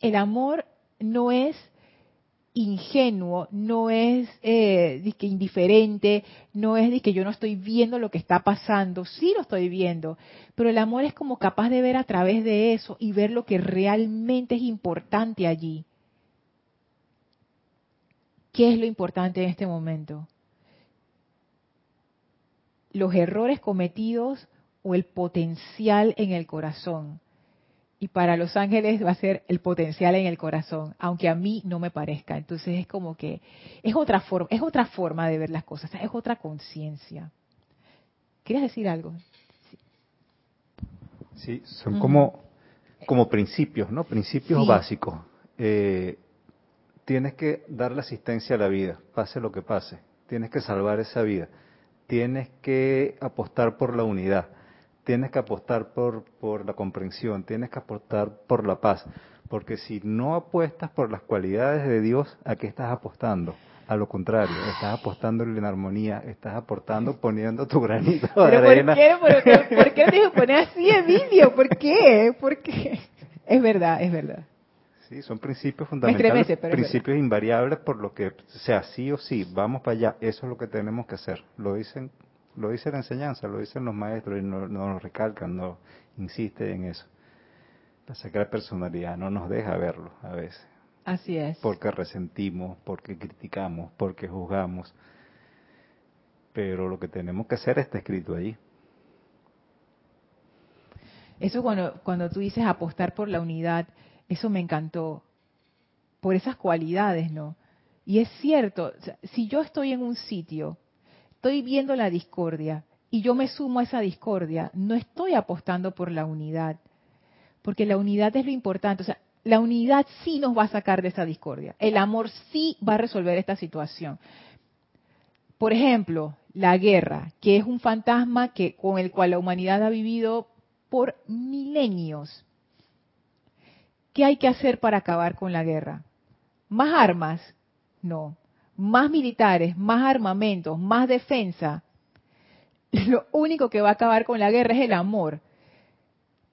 El amor no es ingenuo, no es eh, que indiferente, no es de que yo no estoy viendo lo que está pasando, sí lo estoy viendo, pero el amor es como capaz de ver a través de eso y ver lo que realmente es importante allí. ¿Qué es lo importante en este momento? Los errores cometidos o el potencial en el corazón. Y para los ángeles va a ser el potencial en el corazón, aunque a mí no me parezca. Entonces es como que es otra forma, es otra forma de ver las cosas, es otra conciencia. ¿Quieres decir algo? Sí, son como, como principios, ¿no? Principios básicos. Eh, tienes que darle asistencia a la vida, pase lo que pase. Tienes que salvar esa vida. Tienes que apostar por la unidad. Tienes que apostar por, por la comprensión. Tienes que apostar por la paz. Porque si no apuestas por las cualidades de Dios, ¿a qué estás apostando? A lo contrario, estás apostando en la armonía, estás aportando poniendo tu granito de ¿Pero arena. ¿Por qué? ¿Por, por qué te poner así, Emilio? ¿Por qué? ¿Por qué? Es verdad, es verdad. Sí, son principios fundamentales, principios invariables por lo que sea sí o sí, vamos para allá, eso es lo que tenemos que hacer. Lo dicen, lo dice la enseñanza, lo dicen los maestros y nos no recalcan, no insiste en eso. La sacra personalidad no nos deja verlo a veces. Así es. Porque resentimos, porque criticamos, porque juzgamos. Pero lo que tenemos que hacer está escrito allí. Eso cuando, cuando tú dices apostar por la unidad, eso me encantó, por esas cualidades, ¿no? Y es cierto, si yo estoy en un sitio estoy viendo la discordia y yo me sumo a esa discordia, no estoy apostando por la unidad, porque la unidad es lo importante. O sea, la unidad sí nos va a sacar de esa discordia. El amor sí va a resolver esta situación. Por ejemplo, la guerra, que es un fantasma que, con el cual la humanidad ha vivido por milenios. ¿Qué hay que hacer para acabar con la guerra? ¿Más armas? No. ¿Más militares? ¿Más armamentos? ¿Más defensa? <laughs> Lo único que va a acabar con la guerra es el amor.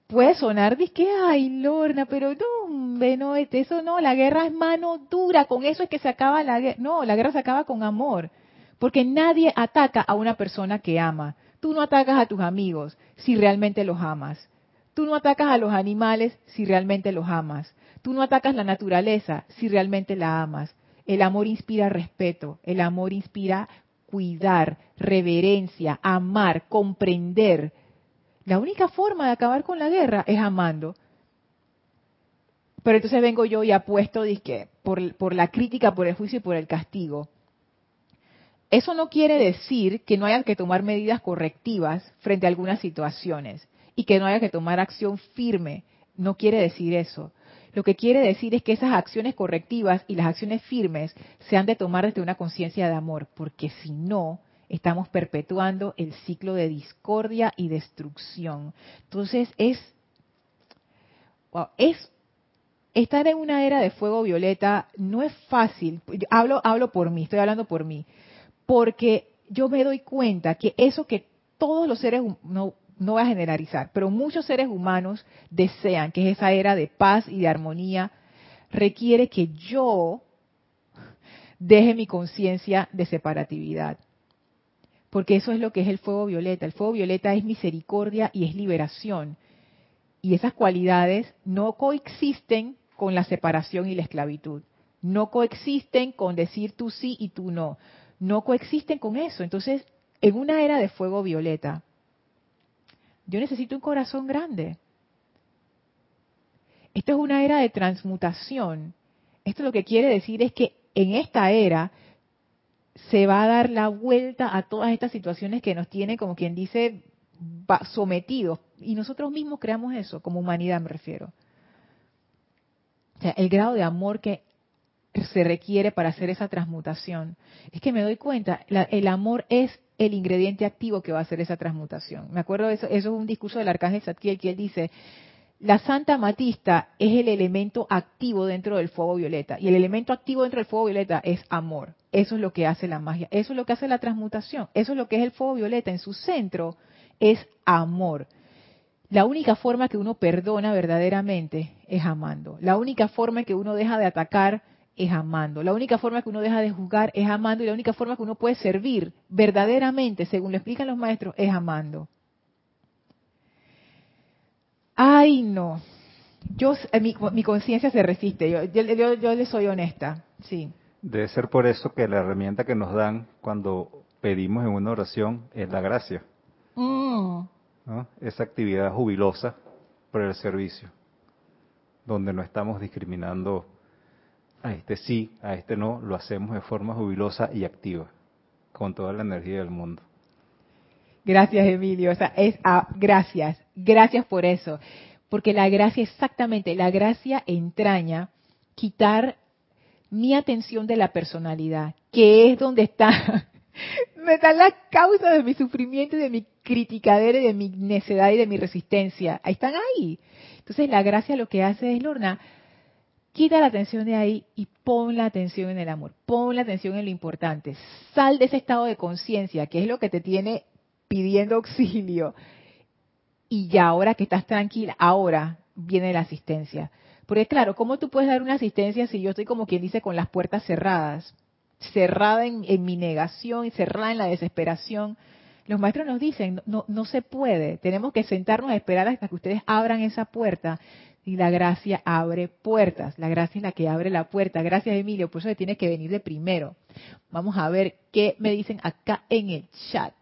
Puede sonar que, ay, Lorna, pero no, no, eso no, la guerra es mano dura, con eso es que se acaba la guerra. No, la guerra se acaba con amor. Porque nadie ataca a una persona que ama. Tú no atacas a tus amigos si realmente los amas. Tú no atacas a los animales si realmente los amas. Tú no atacas la naturaleza si realmente la amas. El amor inspira respeto, el amor inspira cuidar, reverencia, amar, comprender. La única forma de acabar con la guerra es amando. Pero entonces vengo yo y apuesto disque, por, por la crítica, por el juicio y por el castigo. Eso no quiere decir que no haya que tomar medidas correctivas frente a algunas situaciones y que no haya que tomar acción firme. No quiere decir eso. Lo que quiere decir es que esas acciones correctivas y las acciones firmes se han de tomar desde una conciencia de amor, porque si no, estamos perpetuando el ciclo de discordia y destrucción. Entonces es, es estar en una era de fuego violeta no es fácil. Hablo, hablo por mí, estoy hablando por mí, porque yo me doy cuenta que eso que todos los seres no, no voy a generalizar, pero muchos seres humanos desean, que es esa era de paz y de armonía, requiere que yo deje mi conciencia de separatividad. Porque eso es lo que es el fuego violeta. El fuego violeta es misericordia y es liberación. Y esas cualidades no coexisten con la separación y la esclavitud. No coexisten con decir tú sí y tú no. No coexisten con eso. Entonces, en una era de fuego violeta, yo necesito un corazón grande. Esto es una era de transmutación. Esto lo que quiere decir es que en esta era se va a dar la vuelta a todas estas situaciones que nos tienen, como quien dice, sometidos. Y nosotros mismos creamos eso, como humanidad me refiero. O sea, el grado de amor que se requiere para hacer esa transmutación. Es que me doy cuenta, el amor es el ingrediente activo que va a hacer esa transmutación. Me acuerdo, eso, eso es un discurso del arcángel Zadkiel que él dice, la Santa Matista es el elemento activo dentro del fuego violeta. Y el elemento activo dentro del fuego violeta es amor. Eso es lo que hace la magia. Eso es lo que hace la transmutación. Eso es lo que es el fuego violeta. En su centro es amor. La única forma que uno perdona verdaderamente es amando. La única forma que uno deja de atacar es amando. La única forma que uno deja de juzgar es amando y la única forma que uno puede servir verdaderamente, según lo explican los maestros, es amando. Ay, no. Yo, eh, mi, mi conciencia se resiste. Yo, yo, yo, le soy honesta. Sí. Debe ser por eso que la herramienta que nos dan cuando pedimos en una oración es la gracia. Mm. Esa actividad jubilosa por el servicio, donde no estamos discriminando a este sí, a este no, lo hacemos de forma jubilosa y activa, con toda la energía del mundo. Gracias, Emilio. O sea, es ah, gracias, gracias por eso. Porque la gracia, exactamente, la gracia entraña quitar mi atención de la personalidad, que es donde está, <laughs> me está la causa de mi sufrimiento y de mi criticadera y de mi necedad y de mi resistencia. Ahí están ahí. Entonces la gracia lo que hace es, Lorna, Quita la atención de ahí y pon la atención en el amor, pon la atención en lo importante. Sal de ese estado de conciencia, que es lo que te tiene pidiendo auxilio. Y ya ahora que estás tranquila, ahora viene la asistencia. Porque claro, ¿cómo tú puedes dar una asistencia si yo estoy como quien dice con las puertas cerradas? Cerrada en, mi negación y cerrada en la desesperación. Los maestros nos dicen, no, no se puede, tenemos que sentarnos a esperar hasta que ustedes abran esa puerta y la gracia abre puertas. La gracia es la que abre la puerta. Gracias, Emilio. Por eso tiene que venir de primero. Vamos a ver qué me dicen acá en el chat.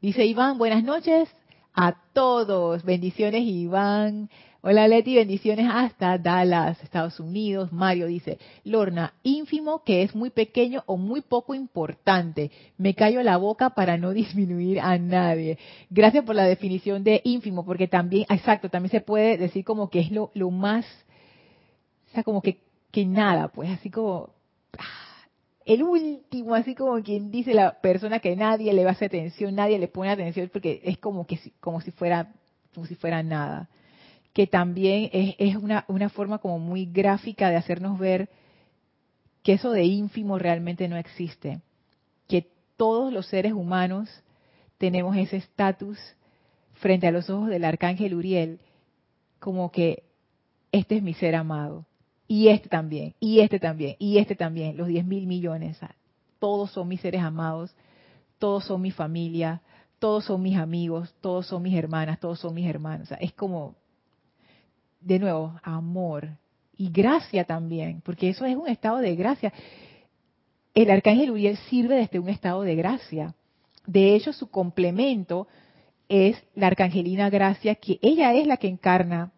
Dice Iván, buenas noches a todos. Bendiciones, Iván. Hola Leti, bendiciones hasta Dallas, Estados Unidos. Mario dice, Lorna, ínfimo que es muy pequeño o muy poco importante. Me callo la boca para no <laughs> disminuir a nadie. Gracias por la definición de ínfimo, porque también, exacto, también se puede decir como que es lo, lo más, o sea, como que, que nada, pues así como, ah, el último, así como quien dice la persona que nadie le va a hacer atención, nadie le pone atención, porque es como que como si fuera, como si fuera nada que también es, una, forma como muy gráfica de hacernos ver que eso de ínfimo realmente no existe, que todos los seres humanos tenemos ese estatus frente a los ojos del arcángel Uriel, como que este es mi ser amado, y este también, y este también, y este también, los 10 mil millones, todos son mis seres amados, todos son mi familia, todos son mis amigos, todos son mis hermanas, todos son mis hermanos, es como de nuevo, amor y gracia también, porque eso es un estado de gracia. El arcángel Uriel sirve desde un estado de gracia. De hecho, su complemento es la arcangelina gracia, que ella es la que encarna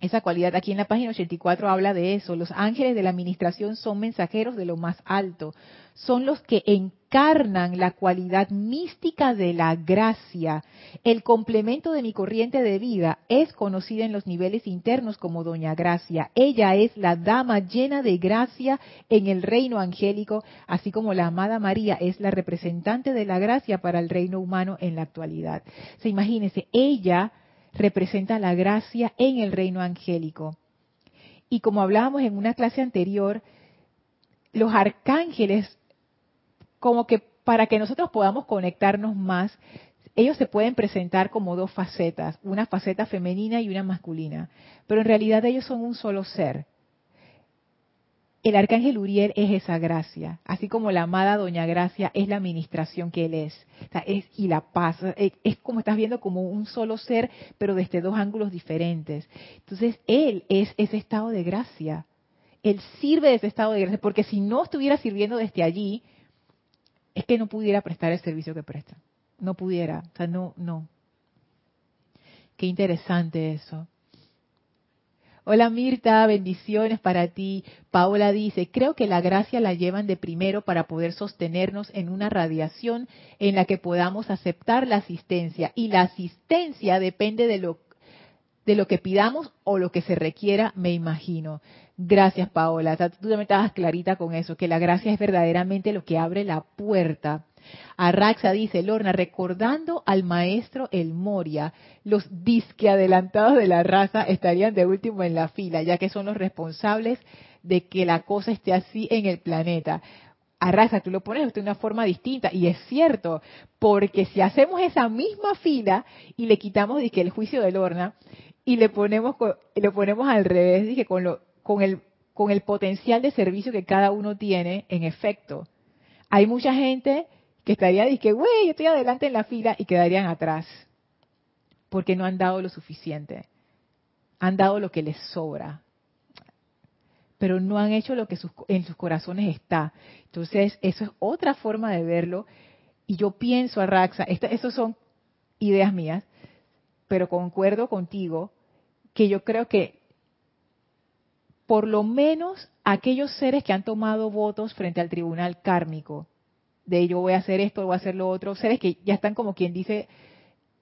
esa cualidad. Aquí en la página 84 habla de eso. Los ángeles de la administración son mensajeros de lo más alto. Son los que encarnan la cualidad mística de la gracia. El complemento de mi corriente de vida es conocida en los niveles internos como Doña Gracia. Ella es la dama llena de gracia en el reino angélico, así como la amada María es la representante de la gracia para el reino humano en la actualidad. Se imagínense, ella representa la gracia en el reino angélico. Y como hablábamos en una clase anterior, los arcángeles, como que para que nosotros podamos conectarnos más, ellos se pueden presentar como dos facetas, una faceta femenina y una masculina, pero en realidad ellos son un solo ser el arcángel Uriel es esa gracia, así como la amada Doña Gracia es la administración que él es, es y la paz. Es, es, como estás viendo como un solo ser, pero desde dos ángulos diferentes. Entonces, él es ese estado de gracia. Él sirve de ese estado de gracia, porque si no estuviera sirviendo desde allí, es que no pudiera prestar el servicio que presta. No pudiera, o sea, no, no. Qué interesante eso. Hola Mirta, bendiciones para ti. Paola dice, creo que la gracia la llevan de primero para poder sostenernos en una radiación en la que podamos aceptar la asistencia. Y la asistencia depende de lo, de lo que pidamos o lo que se requiera, me imagino. Gracias Paola, tú también estabas clarita con eso, que la gracia es verdaderamente lo que abre la puerta Arraxa dice, Lorna, recordando al maestro El Moria, los disque adelantados de la raza estarían de último en la fila, ya que son los responsables de que la cosa esté así en el planeta. Arraxa, tú lo pones de una forma distinta, y es cierto, porque si hacemos esa misma fila y le quitamos dije, el juicio de Lorna y le ponemos, lo ponemos al revés, dije, con, lo, con, el, con el potencial de servicio que cada uno tiene, en efecto, hay mucha gente que estaría que, güey, yo estoy adelante en la fila y quedarían atrás, porque no han dado lo suficiente, han dado lo que les sobra, pero no han hecho lo que en sus corazones está. Entonces, eso es otra forma de verlo, y yo pienso, Arraxa, estas son ideas mías, pero concuerdo contigo que yo creo que por lo menos aquellos seres que han tomado votos frente al tribunal kármico, de yo voy a hacer esto, voy a hacer lo otro, seres que ya están como quien dice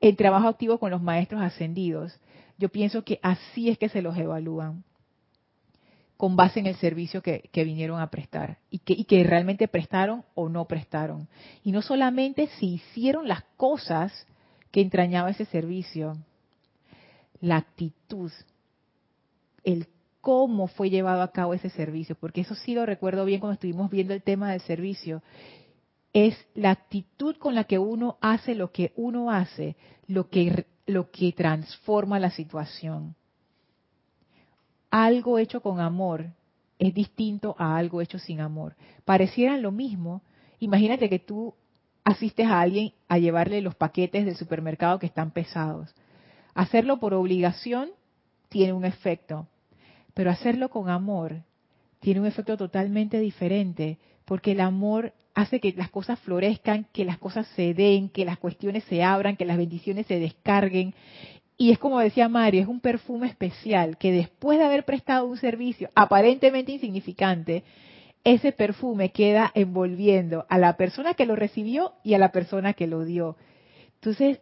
en trabajo activo con los maestros ascendidos. Yo pienso que así es que se los evalúan, con base en el servicio que, vinieron a prestar y que, y que realmente prestaron o no prestaron. Y no solamente si hicieron las cosas que entrañaba ese servicio, la actitud, el cómo fue llevado a cabo ese servicio, porque eso sí lo recuerdo bien cuando estuvimos viendo el tema del servicio es la actitud con la que uno hace lo que uno hace, lo que, lo que transforma la situación. Algo hecho con amor es distinto a algo hecho sin amor. Parecieran lo mismo. Imagínate que tú asistes a alguien a llevarle los paquetes del supermercado que están pesados. Hacerlo por obligación tiene un efecto, pero hacerlo con amor tiene un efecto totalmente diferente, porque el amor hace que las cosas florezcan, que las cosas se den, que las cuestiones se abran, que las bendiciones se descarguen. Y es como decía Mario, es un perfume especial que después de haber prestado un servicio aparentemente insignificante, ese perfume queda envolviendo a la persona que lo recibió y a la persona que lo dio. Entonces,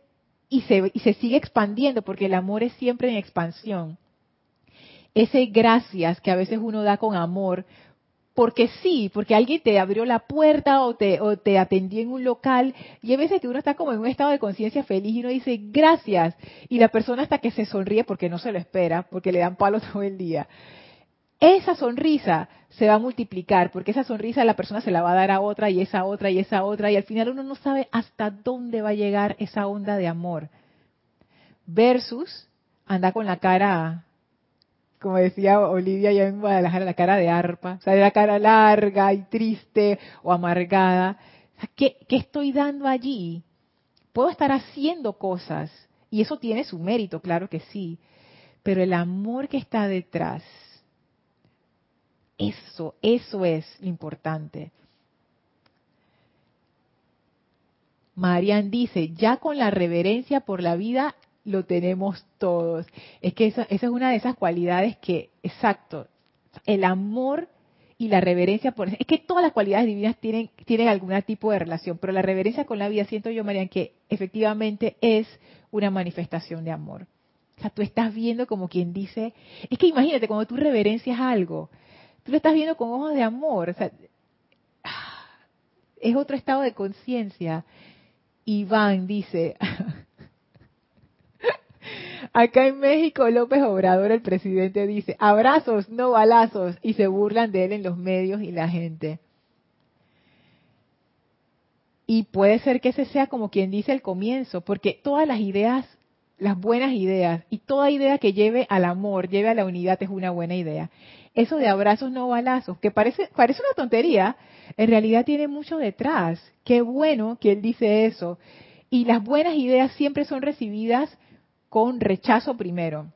y se, y se sigue expandiendo porque el amor es siempre en expansión. Ese gracias que a veces uno da con amor, porque sí, porque alguien te abrió la puerta o te, o te atendió en un local y hay veces que uno está como en un estado de conciencia feliz y uno dice gracias y la persona hasta que se sonríe porque no se lo espera, porque le dan palos <laughs> todo el día. Esa sonrisa se va a multiplicar porque esa sonrisa la persona se la va a dar a otra y esa otra y esa otra y al final uno no sabe hasta dónde va a llegar esa onda de amor. Versus anda con la cara como decía Olivia ya en Guadalajara, la cara de arpa, o sea, la cara larga y triste o amargada. ¿qué, ¿Qué estoy dando allí? Puedo estar haciendo cosas y eso tiene su mérito, claro que sí, pero el amor que está detrás, eso, eso es lo importante. Marian dice, ya con la reverencia por la vida lo tenemos todos. Es que esa, esa, es una de esas cualidades que, exacto, el amor y la reverencia por es que todas las cualidades divinas tienen tienen algún tipo de relación, pero la reverencia con la vida siento yo, Marian, que efectivamente es una manifestación de amor. O sea, tú estás viendo como quien dice, es que imagínate cuando tú reverencias algo, tú lo estás viendo con ojos de amor, o sea, es otro estado de conciencia. Iván dice, Acá en México, López Obrador, el presidente, dice, abrazos, no balazos, y se burlan de él en los medios y la gente. Y puede ser que ese sea como quien dice el comienzo, porque todas las ideas, las buenas ideas, y toda idea que lleve al amor, lleve a la unidad, es una buena idea. Eso de abrazos, no balazos, que parece, parece una tontería, en realidad tiene mucho detrás. Qué bueno que él dice eso. Y las buenas ideas siempre son recibidas con rechazo primero,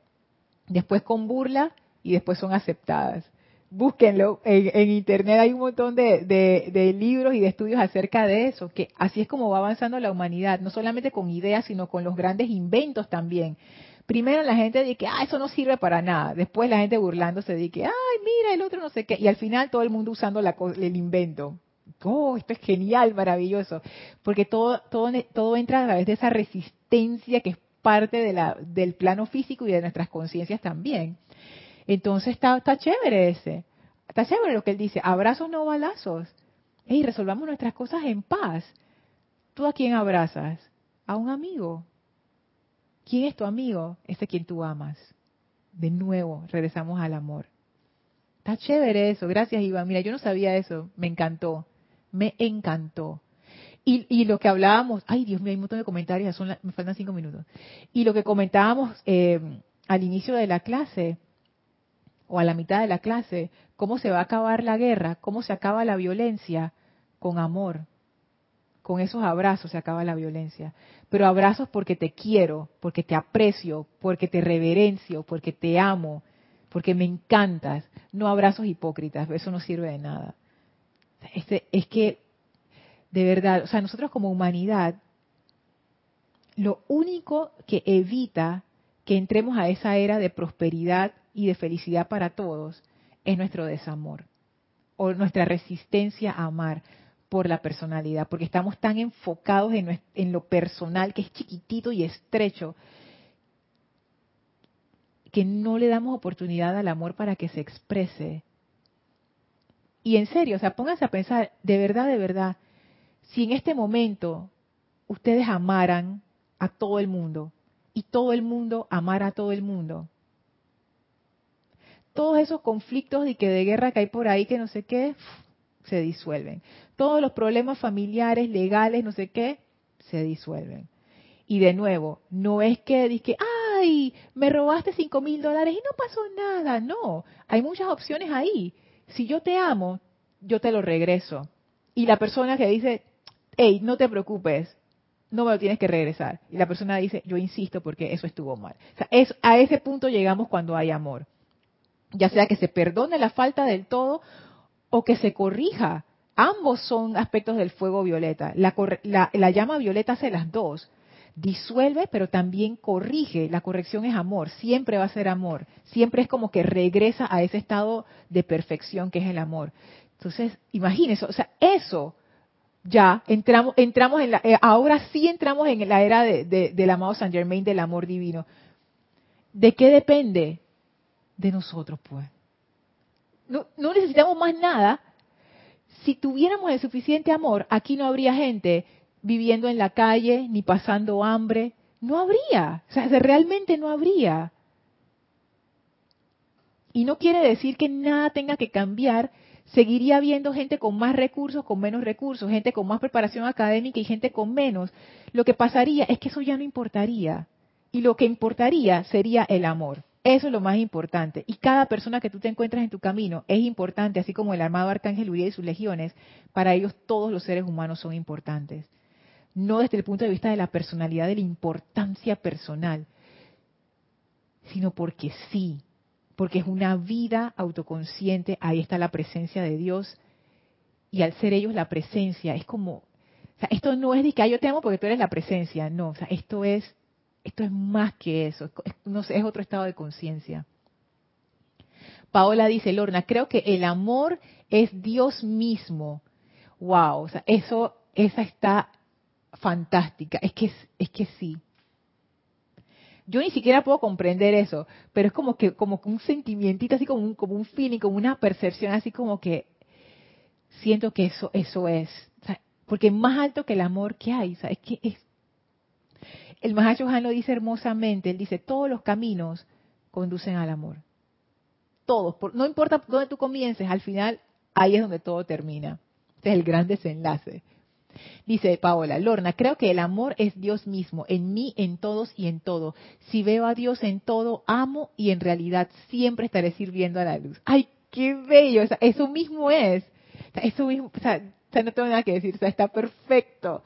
después con burla y después son aceptadas. Búsquenlo, en, internet hay un montón de, libros y de estudios acerca de eso, que así es como va avanzando la humanidad, no solamente con ideas, sino con los grandes inventos también. Primero la gente dice que ah, eso no sirve para nada, después la gente burlándose de que, ay, mira, el otro no sé qué, y al final todo el mundo usando la, el invento. Oh, esto es genial, maravilloso, porque todo, todo, todo entra a través de esa resistencia que parte del plano físico y de nuestras conciencias también. Entonces está, chévere ese. Está chévere lo que él dice, abrazos no balazos. Y resolvamos nuestras cosas en paz. ¿Tú a quién abrazas? A un amigo. ¿Quién es tu amigo? Ese quien tú amas. De nuevo, regresamos al amor. Está chévere eso. Gracias, Iván. Mira, yo no sabía eso. Me encantó. Me encantó. Y, lo que hablábamos, ay Dios mío, hay un montón de comentarios, son me faltan cinco minutos. Y lo que comentábamos eh, al inicio de la clase, o a la mitad de la clase, cómo se va a acabar la guerra, cómo se acaba la violencia, con amor. Con esos abrazos se acaba la violencia. Pero abrazos porque te quiero, porque te aprecio, porque te reverencio, porque te amo, porque me encantas. No abrazos hipócritas, eso no sirve de nada. Este, es que de verdad, o sea, nosotros como humanidad, lo único que evita que entremos a esa era de prosperidad y de felicidad para todos es nuestro desamor o nuestra resistencia a amar por la personalidad, porque estamos tan enfocados en, lo personal que es chiquitito y estrecho que no le damos oportunidad al amor para que se exprese. Y en serio, o sea, pónganse a pensar, de verdad, de verdad, si en este momento ustedes amaran a todo el mundo y todo el mundo amara a todo el mundo, todos esos conflictos de que de guerra que hay por ahí que no sé qué se disuelven. Todos los problemas familiares, legales, no sé qué, se disuelven. Y de nuevo, no es que dije, ay, me robaste cinco mil dólares y no pasó nada. No, hay muchas opciones ahí. Si yo te amo, yo te lo regreso. Y la persona que dice, hey, no te preocupes, no me lo tienes que regresar. Y la persona dice, yo insisto porque eso estuvo mal. O sea, es, a ese punto llegamos cuando hay amor. Ya sea que se perdone la falta del todo o que se corrija. Ambos son aspectos del fuego violeta. La, la llama violeta hace las dos. disuelve, pero también corrige. La corrección es amor, siempre va a ser amor. Siempre es como que regresa a ese estado de perfección que es el amor. Entonces, imagínense, o sea, eso ya entramos, entramos en la, eh, ahora sí entramos en la era de, del amado Saint Germain, del amor divino. ¿De qué depende? De nosotros, pues. No, no necesitamos más nada. Si tuviéramos el suficiente amor, aquí no habría gente viviendo en la calle ni pasando hambre. No habría. O sea, realmente no habría. Y no quiere decir que nada tenga que cambiar. Seguiría habiendo gente con más recursos, con menos recursos, gente con más preparación académica y gente con menos. Lo que pasaría es que eso ya no importaría. Y lo que importaría sería el amor. Eso es lo más importante. Y cada persona que tú te encuentras en tu camino es importante, así como el armado Arcángel Uriel y sus legiones. Para ellos todos los seres humanos son importantes no desde el punto de vista de la personalidad, de la importancia personal, sino porque sí, porque es una vida autoconsciente, ahí está la presencia de Dios, y al ser ellos la presencia, es como, o sea, esto no es de que yo te amo porque tú eres la presencia, no, o sea, esto es, esto es más que eso, es, no sé, es otro estado de conciencia. Paola dice, Lorna, creo que el amor es Dios mismo. Wow, o sea, eso, esa está fantástica. Es que, es que sí. Yo ni siquiera puedo comprender eso, pero es como que, como un sentimientito, así como un, como un feeling, como una percepción, así como que siento que eso, eso es. porque más alto que el amor que hay, ¿sabes? Que es, el Mahacho lo dice hermosamente, él dice, todos los caminos conducen al amor. Todos, no importa dónde tú comiences, al final ahí es donde todo termina. Este es el gran desenlace. Dice Paola, Lorna, creo que el amor es Dios mismo, en mí, en todos y en todo. Si veo a Dios en todo, amo y en realidad siempre estaré sirviendo a la luz. ¡Ay, qué bello! eso mismo es. eso mismo, o sea, no tengo nada que decir, o sea, está perfecto.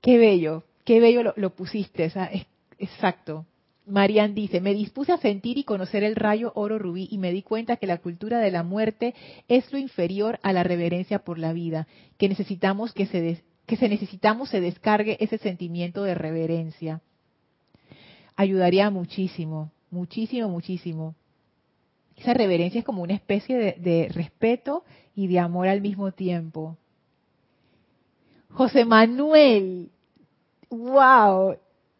Qué bello, qué bello lo, pusiste, o sea, es, exacto. Marian dice, me dispuse a sentir y conocer el rayo oro rubí y me di cuenta que la cultura de la muerte es lo inferior a la reverencia por la vida, que necesitamos que se, que se necesitamos se descargue ese sentimiento de reverencia. Ayudaría muchísimo, muchísimo, muchísimo. Esa reverencia es como una especie de, de respeto y de amor al mismo tiempo. José Manuel, wow,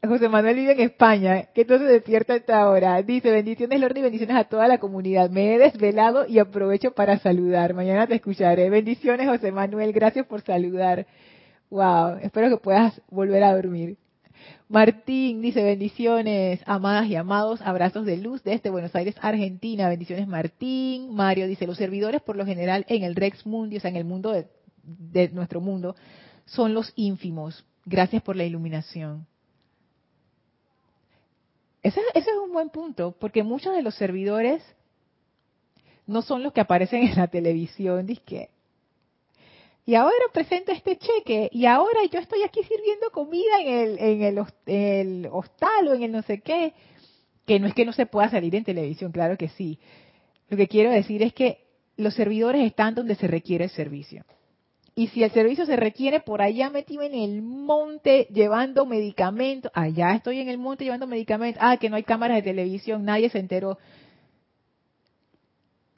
José Manuel vive en España, que entonces despierta esta hora. Dice, bendiciones Lorna y bendiciones a toda la comunidad. Me he desvelado y aprovecho para saludar. Mañana te escucharé. Bendiciones José Manuel, gracias por saludar. Wow, espero que puedas volver a dormir. Martín dice, bendiciones, amadas y amados, abrazos de luz desde Buenos Aires, Argentina. Bendiciones Martín. Mario dice, los servidores por lo general en el Rex Mundi, o sea, en el mundo de nuestro mundo, son los ínfimos. Gracias por la iluminación. Ese, es un buen punto, porque muchos de los servidores no son los que aparecen en la televisión, que y ahora presento este cheque, y ahora yo estoy aquí sirviendo comida en el, en el, el hostal o en el no sé qué, que no es que no se pueda salir en televisión, claro que sí. Lo que quiero decir es que los servidores están donde se requiere el servicio. Y si el servicio se requiere, por allá metido en el monte llevando medicamentos. Allá estoy en el monte llevando medicamentos. Ah, que no hay cámaras de televisión, nadie se enteró.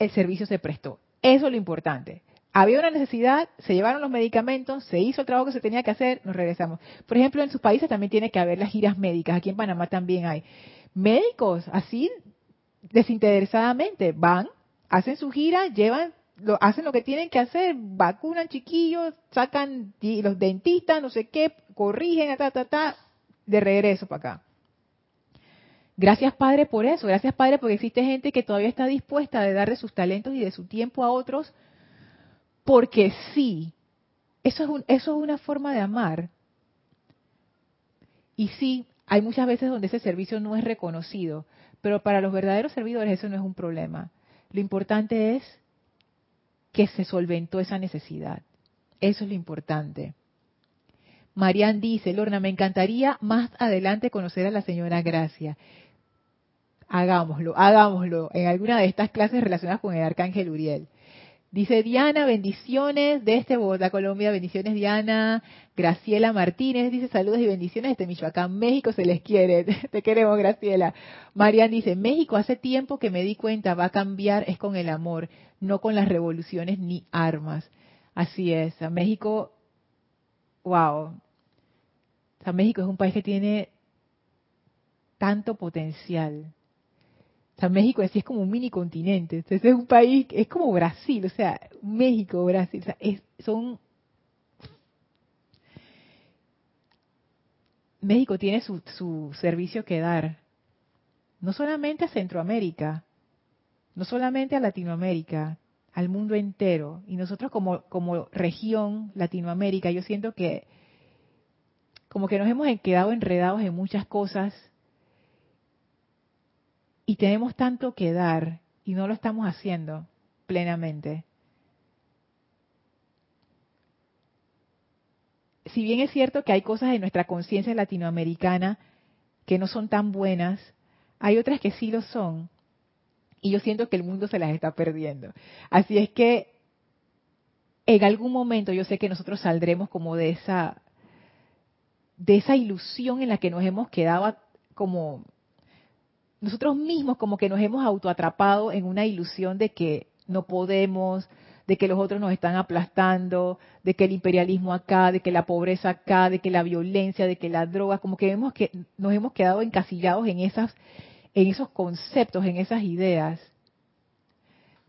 El servicio se prestó. Eso es lo importante. Había una necesidad, se llevaron los medicamentos, se hizo el trabajo que se tenía que hacer, nos regresamos. Por ejemplo, en sus países también tiene que haber las giras médicas. Aquí en Panamá también hay. Médicos, así desinteresadamente, van, hacen su gira, llevan lo, hacen lo que tienen que hacer, vacunan chiquillos, sacan los dentistas, no sé qué, corrigen, ta, ta, ta, de regreso para acá. Gracias Padre por eso, gracias Padre porque existe gente que todavía está dispuesta de dar de sus talentos y de su tiempo a otros, porque sí, eso es, eso es una forma de amar. Y sí, hay muchas veces donde ese servicio no es reconocido, pero para los verdaderos servidores eso no es un problema. Lo importante es que se solventó esa necesidad. Eso es lo importante. Marian dice, Lorna, me encantaría más adelante conocer a la señora Gracia. Hagámoslo, hagámoslo en alguna de estas clases relacionadas con el arcángel Uriel. Dice Diana, bendiciones desde Bogotá, Colombia. Bendiciones, Diana. Graciela Martínez dice saludos y bendiciones desde Michoacán, México. Se les quiere. <laughs> Te queremos, Graciela. Marian dice, México hace tiempo que me di cuenta va a cambiar es con el amor, no con las revoluciones ni armas. Así es. A México, wow. O México es un país que tiene tanto potencial o sea, México es, es como un mini continente. Entonces es un país, es como Brasil, o sea, México, Brasil, o sea, es, son... México tiene su, su servicio que dar, no solamente a Centroamérica, no solamente a Latinoamérica, al mundo entero. Y nosotros como, como región Latinoamérica, yo siento que como que nos hemos quedado enredados en muchas cosas y tenemos tanto que dar y no lo estamos haciendo plenamente. Si bien es cierto que hay cosas en nuestra conciencia latinoamericana que no son tan buenas, hay otras que sí lo son. Y yo siento que el mundo se las está perdiendo. Así es que en algún momento yo sé que nosotros saldremos como de esa de esa ilusión en la que nos hemos quedado como nosotros mismos como que nos hemos autoatrapado en una ilusión de que no podemos, de que los otros nos están aplastando, de que el imperialismo acá, de que la pobreza acá, de que la violencia, de que la droga, como que, vemos que nos hemos quedado encasillados en esas en esos conceptos, en esas ideas.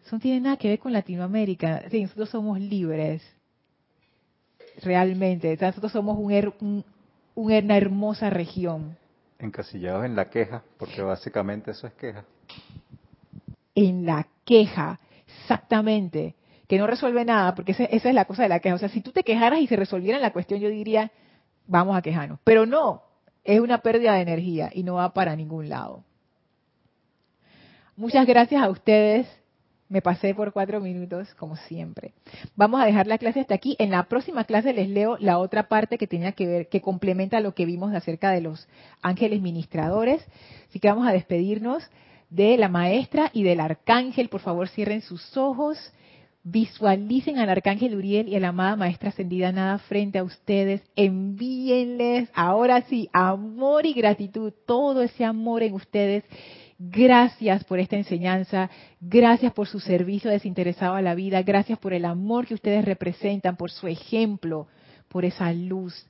Eso no tiene nada que ver con Latinoamérica. nosotros somos libres, realmente. nosotros somos un, una hermosa región encasillados en la queja, porque básicamente eso es queja. En la queja, exactamente, que no resuelve nada, porque esa, es la cosa de la queja. O sea, si tú te quejaras y se resolviera la cuestión, yo diría, vamos a quejarnos. Pero no, es una pérdida de energía y no va para ningún lado. Muchas gracias a ustedes me pasé por cuatro minutos, como siempre. Vamos a dejar la clase hasta aquí. En la próxima clase les leo la otra parte que tenía que ver, que complementa lo que vimos acerca de los ángeles ministradores. Así que vamos a despedirnos de la maestra y del arcángel. Por favor, cierren sus ojos. Visualicen al arcángel Uriel y a la amada maestra ascendida nada frente a ustedes. Envíenles ahora sí amor y gratitud, todo ese amor en ustedes Gracias por esta enseñanza, gracias por su servicio desinteresado a la vida, gracias por el amor que ustedes representan, por su ejemplo, por esa luz.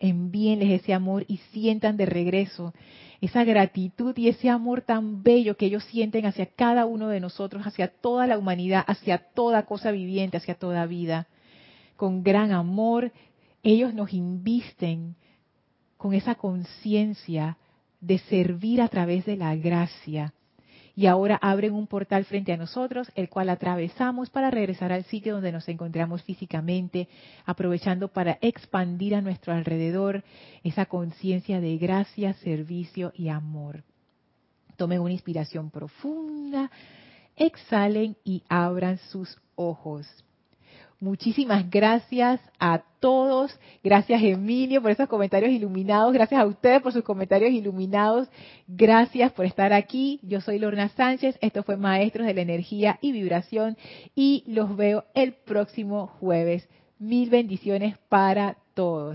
Envíenles ese amor y sientan de regreso esa gratitud y ese amor tan bello que ellos sienten hacia cada uno de nosotros, hacia toda la humanidad, hacia toda cosa viviente, hacia toda vida. Con gran amor, ellos nos invisten con esa conciencia de servir a través de la gracia. Y ahora abren un portal frente a nosotros, el cual atravesamos para regresar al sitio donde nos encontramos físicamente, aprovechando para expandir a nuestro alrededor esa conciencia de gracia, servicio y amor. Tomen una inspiración profunda, exhalen y abran sus ojos. Muchísimas gracias a todos. Gracias Emilio por esos comentarios iluminados. Gracias a ustedes por sus comentarios iluminados. Gracias por estar aquí. Yo soy Lorna Sánchez. Esto fue Maestros de la Energía y Vibración. Y los veo el próximo jueves. Mil bendiciones para todos.